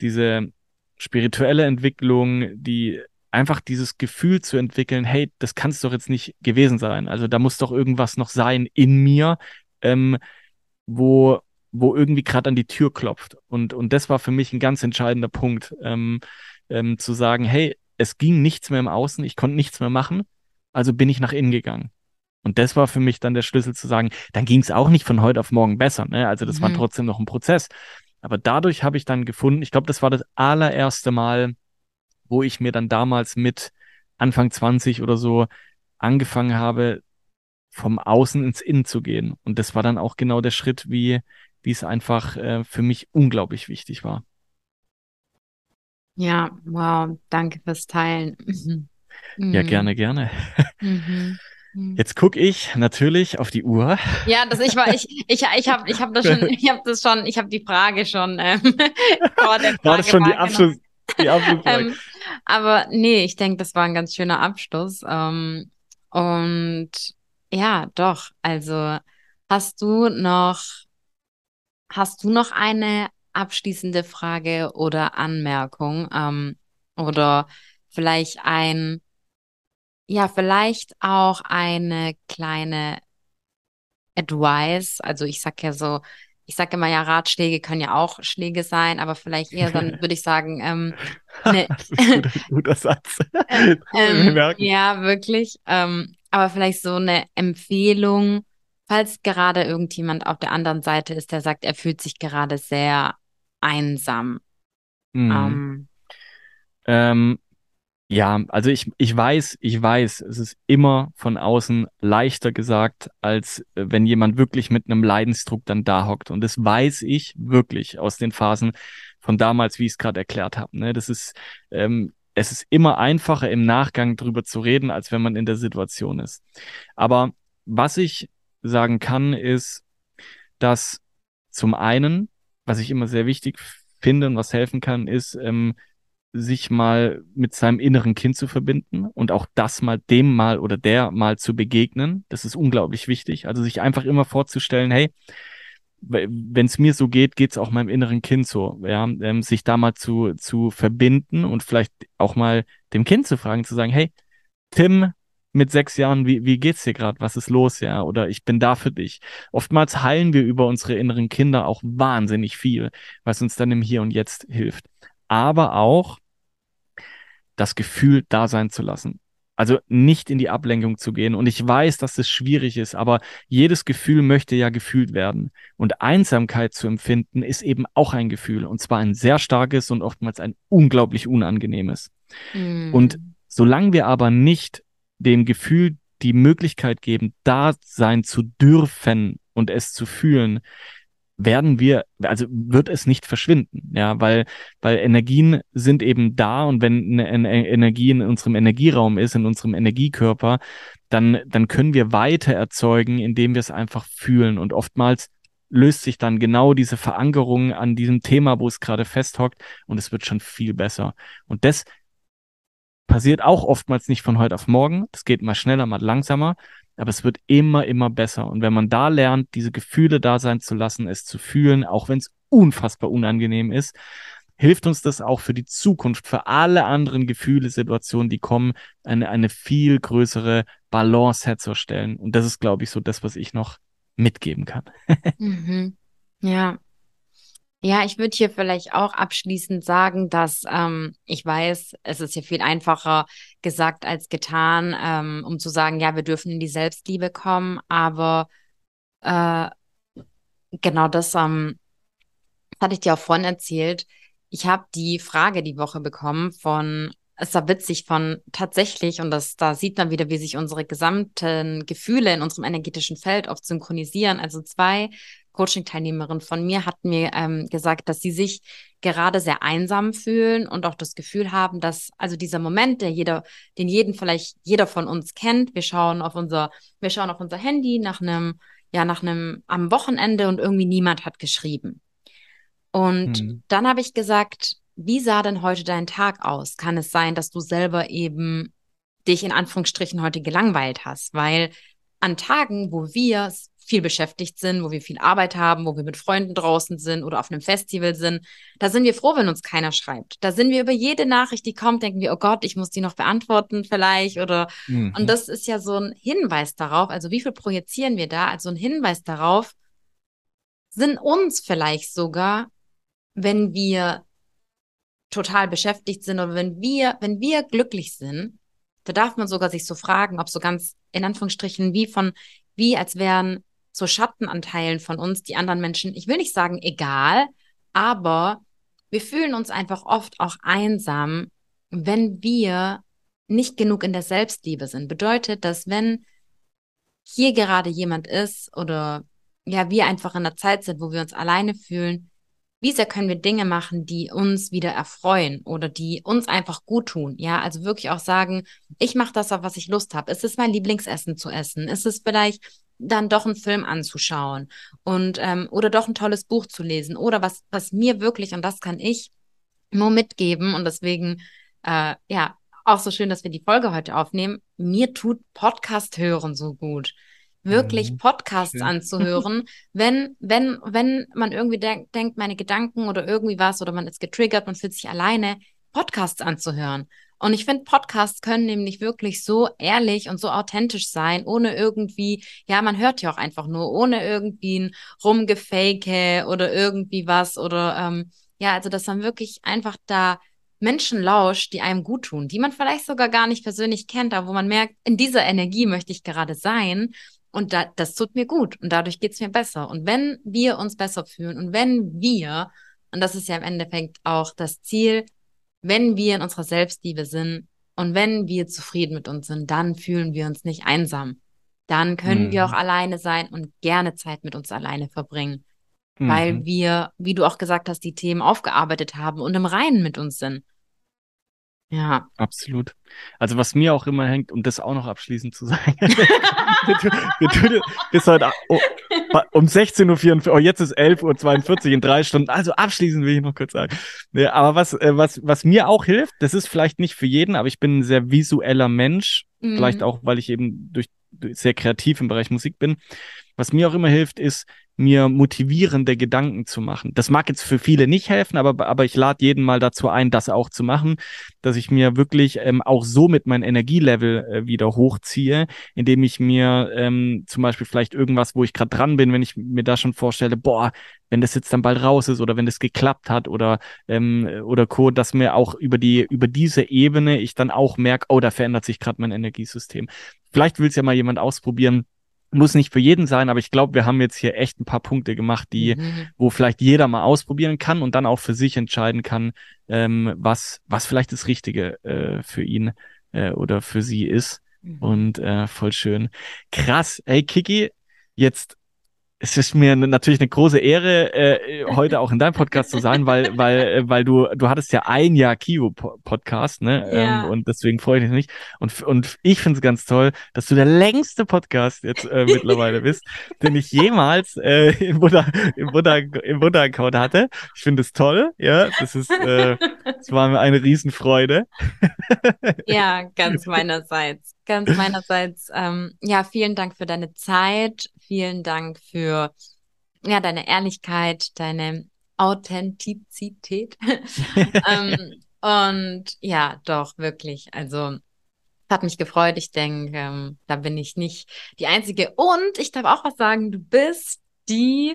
Speaker 2: diese spirituelle Entwicklung, die einfach dieses Gefühl zu entwickeln, hey, das kann es doch jetzt nicht gewesen sein. Also da muss doch irgendwas noch sein in mir, ähm, wo, wo irgendwie gerade an die Tür klopft. Und, und das war für mich ein ganz entscheidender Punkt, ähm, ähm, zu sagen, hey, es ging nichts mehr im Außen, ich konnte nichts mehr machen, also bin ich nach innen gegangen. Und das war für mich dann der Schlüssel zu sagen, dann ging es auch nicht von heute auf morgen besser. Ne? Also das mhm. war trotzdem noch ein Prozess. Aber dadurch habe ich dann gefunden, ich glaube, das war das allererste Mal, wo ich mir dann damals mit Anfang 20 oder so angefangen habe, vom Außen ins Innen zu gehen. Und das war dann auch genau der Schritt, wie, wie es einfach äh, für mich unglaublich wichtig war.
Speaker 1: Ja, wow, danke fürs Teilen.
Speaker 2: Ja, mhm. gerne, gerne. Mhm. Hm. Jetzt gucke ich natürlich auf die Uhr.
Speaker 1: Ja, das ich war ich ich ich habe ich habe das schon ich habe das schon ich habe die Frage schon ähm,
Speaker 2: vor der Frage war das schon die Abschluss die
Speaker 1: Abschlussfrage. ähm, aber nee, ich denke, das war ein ganz schöner Abschluss ähm, und ja, doch, also hast du noch hast du noch eine abschließende Frage oder Anmerkung ähm, oder vielleicht ein ja, vielleicht auch eine kleine Advice. Also ich sag ja so, ich sage immer ja, Ratschläge können ja auch Schläge sein, aber vielleicht eher dann würde ich sagen, ähm, ne, das ist ein guter, guter Satz. Äh, ähm, ja, wirklich. Ähm, aber vielleicht so eine Empfehlung, falls gerade irgendjemand auf der anderen Seite ist, der sagt, er fühlt sich gerade sehr einsam.
Speaker 2: Mhm. Ähm, ähm, ja, also ich, ich weiß, ich weiß, es ist immer von außen leichter gesagt, als äh, wenn jemand wirklich mit einem Leidensdruck dann da hockt. Und das weiß ich wirklich aus den Phasen von damals, wie ich es gerade erklärt habe. Ne? Das ist, ähm, es ist immer einfacher im Nachgang drüber zu reden, als wenn man in der Situation ist. Aber was ich sagen kann, ist, dass zum einen, was ich immer sehr wichtig finde und was helfen kann, ist, ähm, sich mal mit seinem inneren Kind zu verbinden und auch das mal dem mal oder der mal zu begegnen. Das ist unglaublich wichtig. Also sich einfach immer vorzustellen, hey, wenn es mir so geht, geht es auch meinem inneren Kind so. Ja, ähm, sich da mal zu, zu verbinden und vielleicht auch mal dem Kind zu fragen, zu sagen, hey, Tim, mit sechs Jahren, wie, wie geht's dir gerade? Was ist los? Ja, oder ich bin da für dich. Oftmals heilen wir über unsere inneren Kinder auch wahnsinnig viel, was uns dann im Hier und Jetzt hilft. Aber auch das Gefühl da sein zu lassen. Also nicht in die Ablenkung zu gehen. Und ich weiß, dass das schwierig ist, aber jedes Gefühl möchte ja gefühlt werden. Und Einsamkeit zu empfinden ist eben auch ein Gefühl. Und zwar ein sehr starkes und oftmals ein unglaublich unangenehmes. Mm. Und solange wir aber nicht dem Gefühl die Möglichkeit geben, da sein zu dürfen und es zu fühlen, werden wir, also wird es nicht verschwinden, ja, weil, weil Energien sind eben da und wenn eine Energie in unserem Energieraum ist, in unserem Energiekörper, dann, dann können wir weiter erzeugen, indem wir es einfach fühlen und oftmals löst sich dann genau diese Verankerung an diesem Thema, wo es gerade festhockt und es wird schon viel besser. Und das passiert auch oftmals nicht von heute auf morgen. Das geht mal schneller, mal langsamer aber es wird immer, immer besser. Und wenn man da lernt, diese Gefühle da sein zu lassen, es zu fühlen, auch wenn es unfassbar unangenehm ist, hilft uns das auch für die Zukunft, für alle anderen Gefühle, Situationen, die kommen, eine, eine viel größere Balance herzustellen. Und das ist, glaube ich, so das, was ich noch mitgeben kann.
Speaker 1: mhm. Ja, ja, ich würde hier vielleicht auch abschließend sagen, dass ähm, ich weiß, es ist ja viel einfacher gesagt als getan, ähm, um zu sagen, ja, wir dürfen in die Selbstliebe kommen, aber äh, genau das ähm, hatte ich dir auch vorhin erzählt. Ich habe die Frage die Woche bekommen von, es war witzig, von tatsächlich, und das, da sieht man wieder, wie sich unsere gesamten Gefühle in unserem energetischen Feld oft synchronisieren. Also zwei Coaching-Teilnehmerin von mir hat mir ähm, gesagt, dass sie sich gerade sehr einsam fühlen und auch das Gefühl haben, dass also dieser Moment, der jeder, den jeden vielleicht jeder von uns kennt, wir schauen auf unser, wir schauen auf unser Handy nach einem, ja, nach einem am Wochenende und irgendwie niemand hat geschrieben. Und mhm. dann habe ich gesagt, wie sah denn heute dein Tag aus? Kann es sein, dass du selber eben dich in Anführungsstrichen heute gelangweilt hast? Weil an Tagen, wo wir viel beschäftigt sind, wo wir viel Arbeit haben, wo wir mit Freunden draußen sind oder auf einem Festival sind, da sind wir froh, wenn uns keiner schreibt. Da sind wir über jede Nachricht, die kommt, denken wir, oh Gott, ich muss die noch beantworten vielleicht oder mhm. und das ist ja so ein Hinweis darauf, also wie viel projizieren wir da, also ein Hinweis darauf, sind uns vielleicht sogar, wenn wir total beschäftigt sind oder wenn wir, wenn wir glücklich sind, da darf man sogar sich so fragen, ob so ganz in Anführungsstrichen wie von, wie als wären so Schattenanteilen von uns, die anderen Menschen, ich will nicht sagen egal, aber wir fühlen uns einfach oft auch einsam, wenn wir nicht genug in der Selbstliebe sind. Bedeutet, dass wenn hier gerade jemand ist oder ja, wir einfach in der Zeit sind, wo wir uns alleine fühlen, wie sehr können wir Dinge machen, die uns wieder erfreuen oder die uns einfach gut tun? Ja, also wirklich auch sagen, ich mache das, auf was ich Lust habe. Ist es mein Lieblingsessen zu essen? Ist es vielleicht dann doch einen Film anzuschauen und ähm, oder doch ein tolles Buch zu lesen oder was was mir wirklich und das kann ich nur mitgeben und deswegen äh, ja auch so schön, dass wir die Folge heute aufnehmen. Mir tut Podcast hören so gut wirklich mhm. Podcasts ja. anzuhören, wenn, wenn, wenn man irgendwie denk, denkt, meine Gedanken oder irgendwie was oder man ist getriggert, man fühlt sich alleine, Podcasts anzuhören. Und ich finde, Podcasts können nämlich wirklich so ehrlich und so authentisch sein, ohne irgendwie, ja, man hört ja auch einfach nur, ohne irgendwie ein Rumgefake oder irgendwie was oder ähm, ja, also dass man wirklich einfach da Menschen lauscht, die einem gut tun, die man vielleicht sogar gar nicht persönlich kennt, aber wo man merkt, in dieser Energie möchte ich gerade sein und da, das tut mir gut und dadurch geht's mir besser. Und wenn wir uns besser fühlen und wenn wir, und das ist ja im Endeffekt auch das Ziel, wenn wir in unserer Selbstliebe sind und wenn wir zufrieden mit uns sind, dann fühlen wir uns nicht einsam. Dann können mhm. wir auch alleine sein und gerne Zeit mit uns alleine verbringen. Mhm. Weil wir, wie du auch gesagt hast, die Themen aufgearbeitet haben und im Reinen mit uns sind. Ja.
Speaker 2: Absolut. Also was mir auch immer hängt, um das auch noch abschließend zu sagen, wir tun bis heute oh, um 16.44 Uhr, oh, jetzt ist 11.42 Uhr in drei Stunden. Also abschließend will ich noch kurz sagen. Ja, aber was, äh, was, was mir auch hilft, das ist vielleicht nicht für jeden, aber ich bin ein sehr visueller Mensch. Mhm. Vielleicht auch, weil ich eben durch sehr kreativ im Bereich Musik bin. Was mir auch immer hilft, ist, mir motivierende Gedanken zu machen. Das mag jetzt für viele nicht helfen, aber, aber ich lade jeden mal dazu ein, das auch zu machen, dass ich mir wirklich ähm, auch so mit meinem Energielevel äh, wieder hochziehe, indem ich mir ähm, zum Beispiel vielleicht irgendwas, wo ich gerade dran bin, wenn ich mir da schon vorstelle, boah, wenn das jetzt dann bald raus ist oder wenn das geklappt hat oder ähm, oder Co, dass mir auch über die über diese Ebene ich dann auch merke, oh, da verändert sich gerade mein Energiesystem. Vielleicht will es ja mal jemand ausprobieren muss nicht für jeden sein, aber ich glaube, wir haben jetzt hier echt ein paar Punkte gemacht, die, mhm. wo vielleicht jeder mal ausprobieren kann und dann auch für sich entscheiden kann, ähm, was, was vielleicht das Richtige äh, für ihn äh, oder für sie ist. Mhm. Und äh, voll schön. Krass. Hey, Kiki, jetzt es ist mir natürlich eine große Ehre, äh, heute auch in deinem Podcast zu sein, weil, weil, äh, weil du, du hattest ja ein Jahr Kio-Podcast, ne? Ja. Ähm, und deswegen freue ich mich. Und, und ich finde es ganz toll, dass du der längste Podcast jetzt äh, mittlerweile bist, den ich jemals äh, im Buddha, im Buddha, im Buddha-Account hatte. Ich finde es toll, ja. Das ist, äh, das war mir eine Riesenfreude.
Speaker 1: ja, ganz meinerseits. Ganz meinerseits. Ähm, ja, vielen Dank für deine Zeit Vielen Dank für ja, deine Ehrlichkeit, deine Authentizität. ähm, und ja, doch, wirklich. Also hat mich gefreut. Ich denke, ähm, da bin ich nicht die Einzige. Und ich darf auch was sagen, du bist die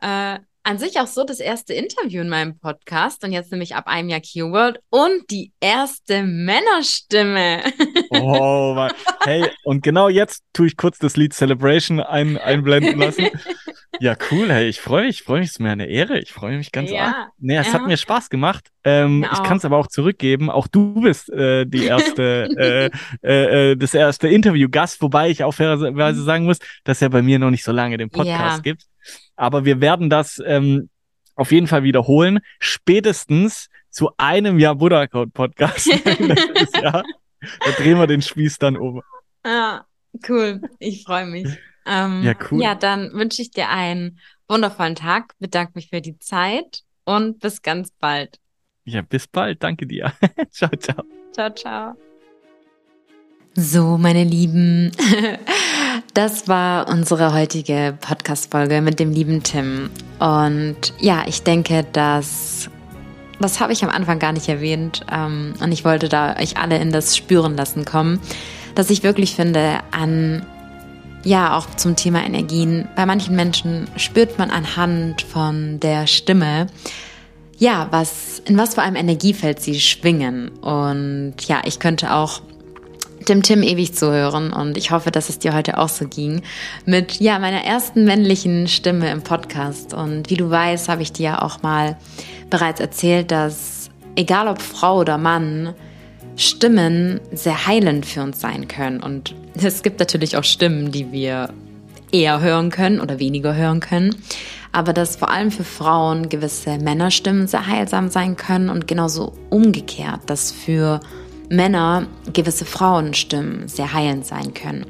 Speaker 1: äh, an sich auch so das erste Interview in meinem Podcast und jetzt nämlich ab einem Jahr Keyword und die erste Männerstimme.
Speaker 2: Oh, Mann. hey, und genau jetzt tue ich kurz das Lied Celebration ein, einblenden lassen. Ja, cool, hey, ich freue mich, ich freue mich, es ist mir eine Ehre, ich freue mich ganz ja, arg. Nee, es ja. hat mir Spaß gemacht. Ähm, ich kann es aber auch zurückgeben, auch du bist äh, die erste, äh, äh, äh, das erste Interview-Gast, wobei ich auch fairerweise sagen muss, dass er bei mir noch nicht so lange den Podcast ja. gibt. Aber wir werden das ähm, auf jeden Fall wiederholen. Spätestens zu einem Jahr Buddha Code Podcast Jahr. Da drehen wir den Spieß dann um.
Speaker 1: Ja, cool. Ich freue mich. Ähm, ja, cool. Ja, dann wünsche ich dir einen wundervollen Tag, bedanke mich für die Zeit und bis ganz bald.
Speaker 2: Ja, bis bald. Danke dir. ciao, ciao.
Speaker 1: Ciao, ciao. So, meine Lieben, das war unsere heutige Podcast-Folge mit dem lieben Tim. Und ja, ich denke, dass das habe ich am Anfang gar nicht erwähnt ähm, und ich wollte da euch alle in das Spüren lassen kommen, dass ich wirklich finde, an ja, auch zum Thema Energien, bei manchen Menschen spürt man anhand von der Stimme, ja, was, in was für einem Energiefeld sie schwingen. Und ja, ich könnte auch dem Tim ewig zuhören und ich hoffe, dass es dir heute auch so ging mit ja meiner ersten männlichen Stimme im Podcast und wie du weißt, habe ich dir ja auch mal bereits erzählt, dass egal ob Frau oder Mann Stimmen sehr heilend für uns sein können und es gibt natürlich auch Stimmen, die wir eher hören können oder weniger hören können, aber dass vor allem für Frauen gewisse Männerstimmen sehr heilsam sein können und genauso umgekehrt, dass für Männer gewisse Frauenstimmen sehr heilend sein können.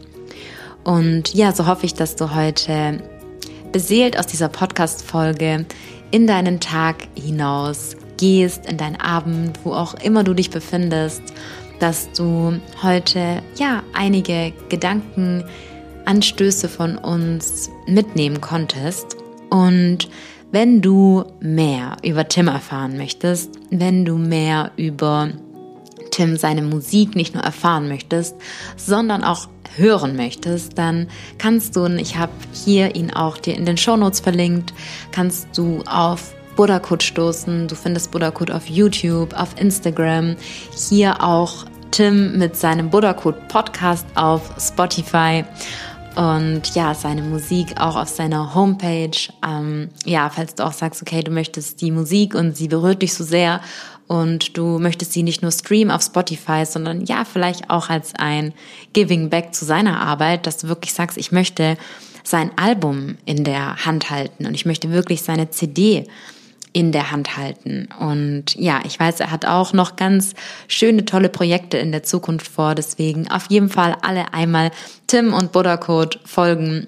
Speaker 1: Und ja, so hoffe ich, dass du heute beseelt aus dieser Podcast-Folge in deinen Tag hinaus gehst, in deinen Abend, wo auch immer du dich befindest, dass du heute ja einige Gedankenanstöße von uns mitnehmen konntest. Und wenn du mehr über Tim erfahren möchtest, wenn du mehr über Tim seine Musik nicht nur erfahren möchtest, sondern auch hören möchtest, dann kannst du, und ich habe hier ihn auch dir in den Shownotes verlinkt, kannst du auf Buddha-Code stoßen. Du findest Buddha-Code auf YouTube, auf Instagram, hier auch Tim mit seinem Buddha-Code Podcast auf Spotify und ja, seine Musik auch auf seiner Homepage. Ähm, ja, falls du auch sagst, okay, du möchtest die Musik und sie berührt dich so sehr und du möchtest sie nicht nur streamen auf Spotify, sondern ja, vielleicht auch als ein Giving Back zu seiner Arbeit, dass du wirklich sagst, ich möchte sein Album in der Hand halten und ich möchte wirklich seine CD in der Hand halten. Und ja, ich weiß, er hat auch noch ganz schöne, tolle Projekte in der Zukunft vor. Deswegen auf jeden Fall alle einmal Tim und Buddha Code folgen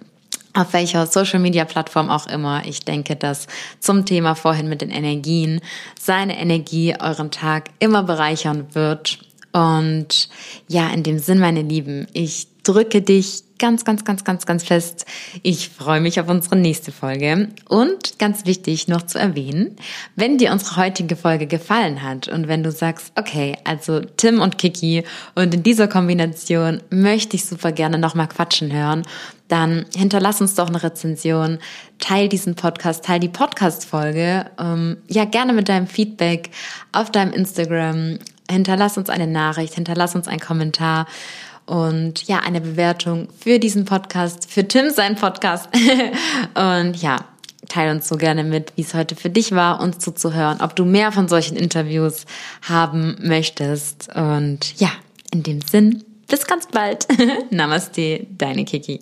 Speaker 1: auf welcher Social Media Plattform auch immer. Ich denke, dass zum Thema vorhin mit den Energien seine Energie euren Tag immer bereichern wird. Und ja, in dem Sinn, meine Lieben, ich drücke dich ganz, ganz, ganz, ganz, ganz fest. Ich freue mich auf unsere nächste Folge. Und ganz wichtig noch zu erwähnen, wenn dir unsere heutige Folge gefallen hat und wenn du sagst, okay, also Tim und Kiki und in dieser Kombination möchte ich super gerne nochmal quatschen hören, dann hinterlass uns doch eine Rezension, teil diesen Podcast, teil die Podcast-Folge, ähm, ja gerne mit deinem Feedback auf deinem Instagram, hinterlass uns eine Nachricht, hinterlass uns einen Kommentar und ja, eine Bewertung für diesen Podcast, für Tim sein Podcast. und ja, teile uns so gerne mit, wie es heute für dich war, uns zuzuhören, ob du mehr von solchen Interviews haben möchtest. Und ja, in dem Sinn, bis ganz bald. Namaste, deine Kiki.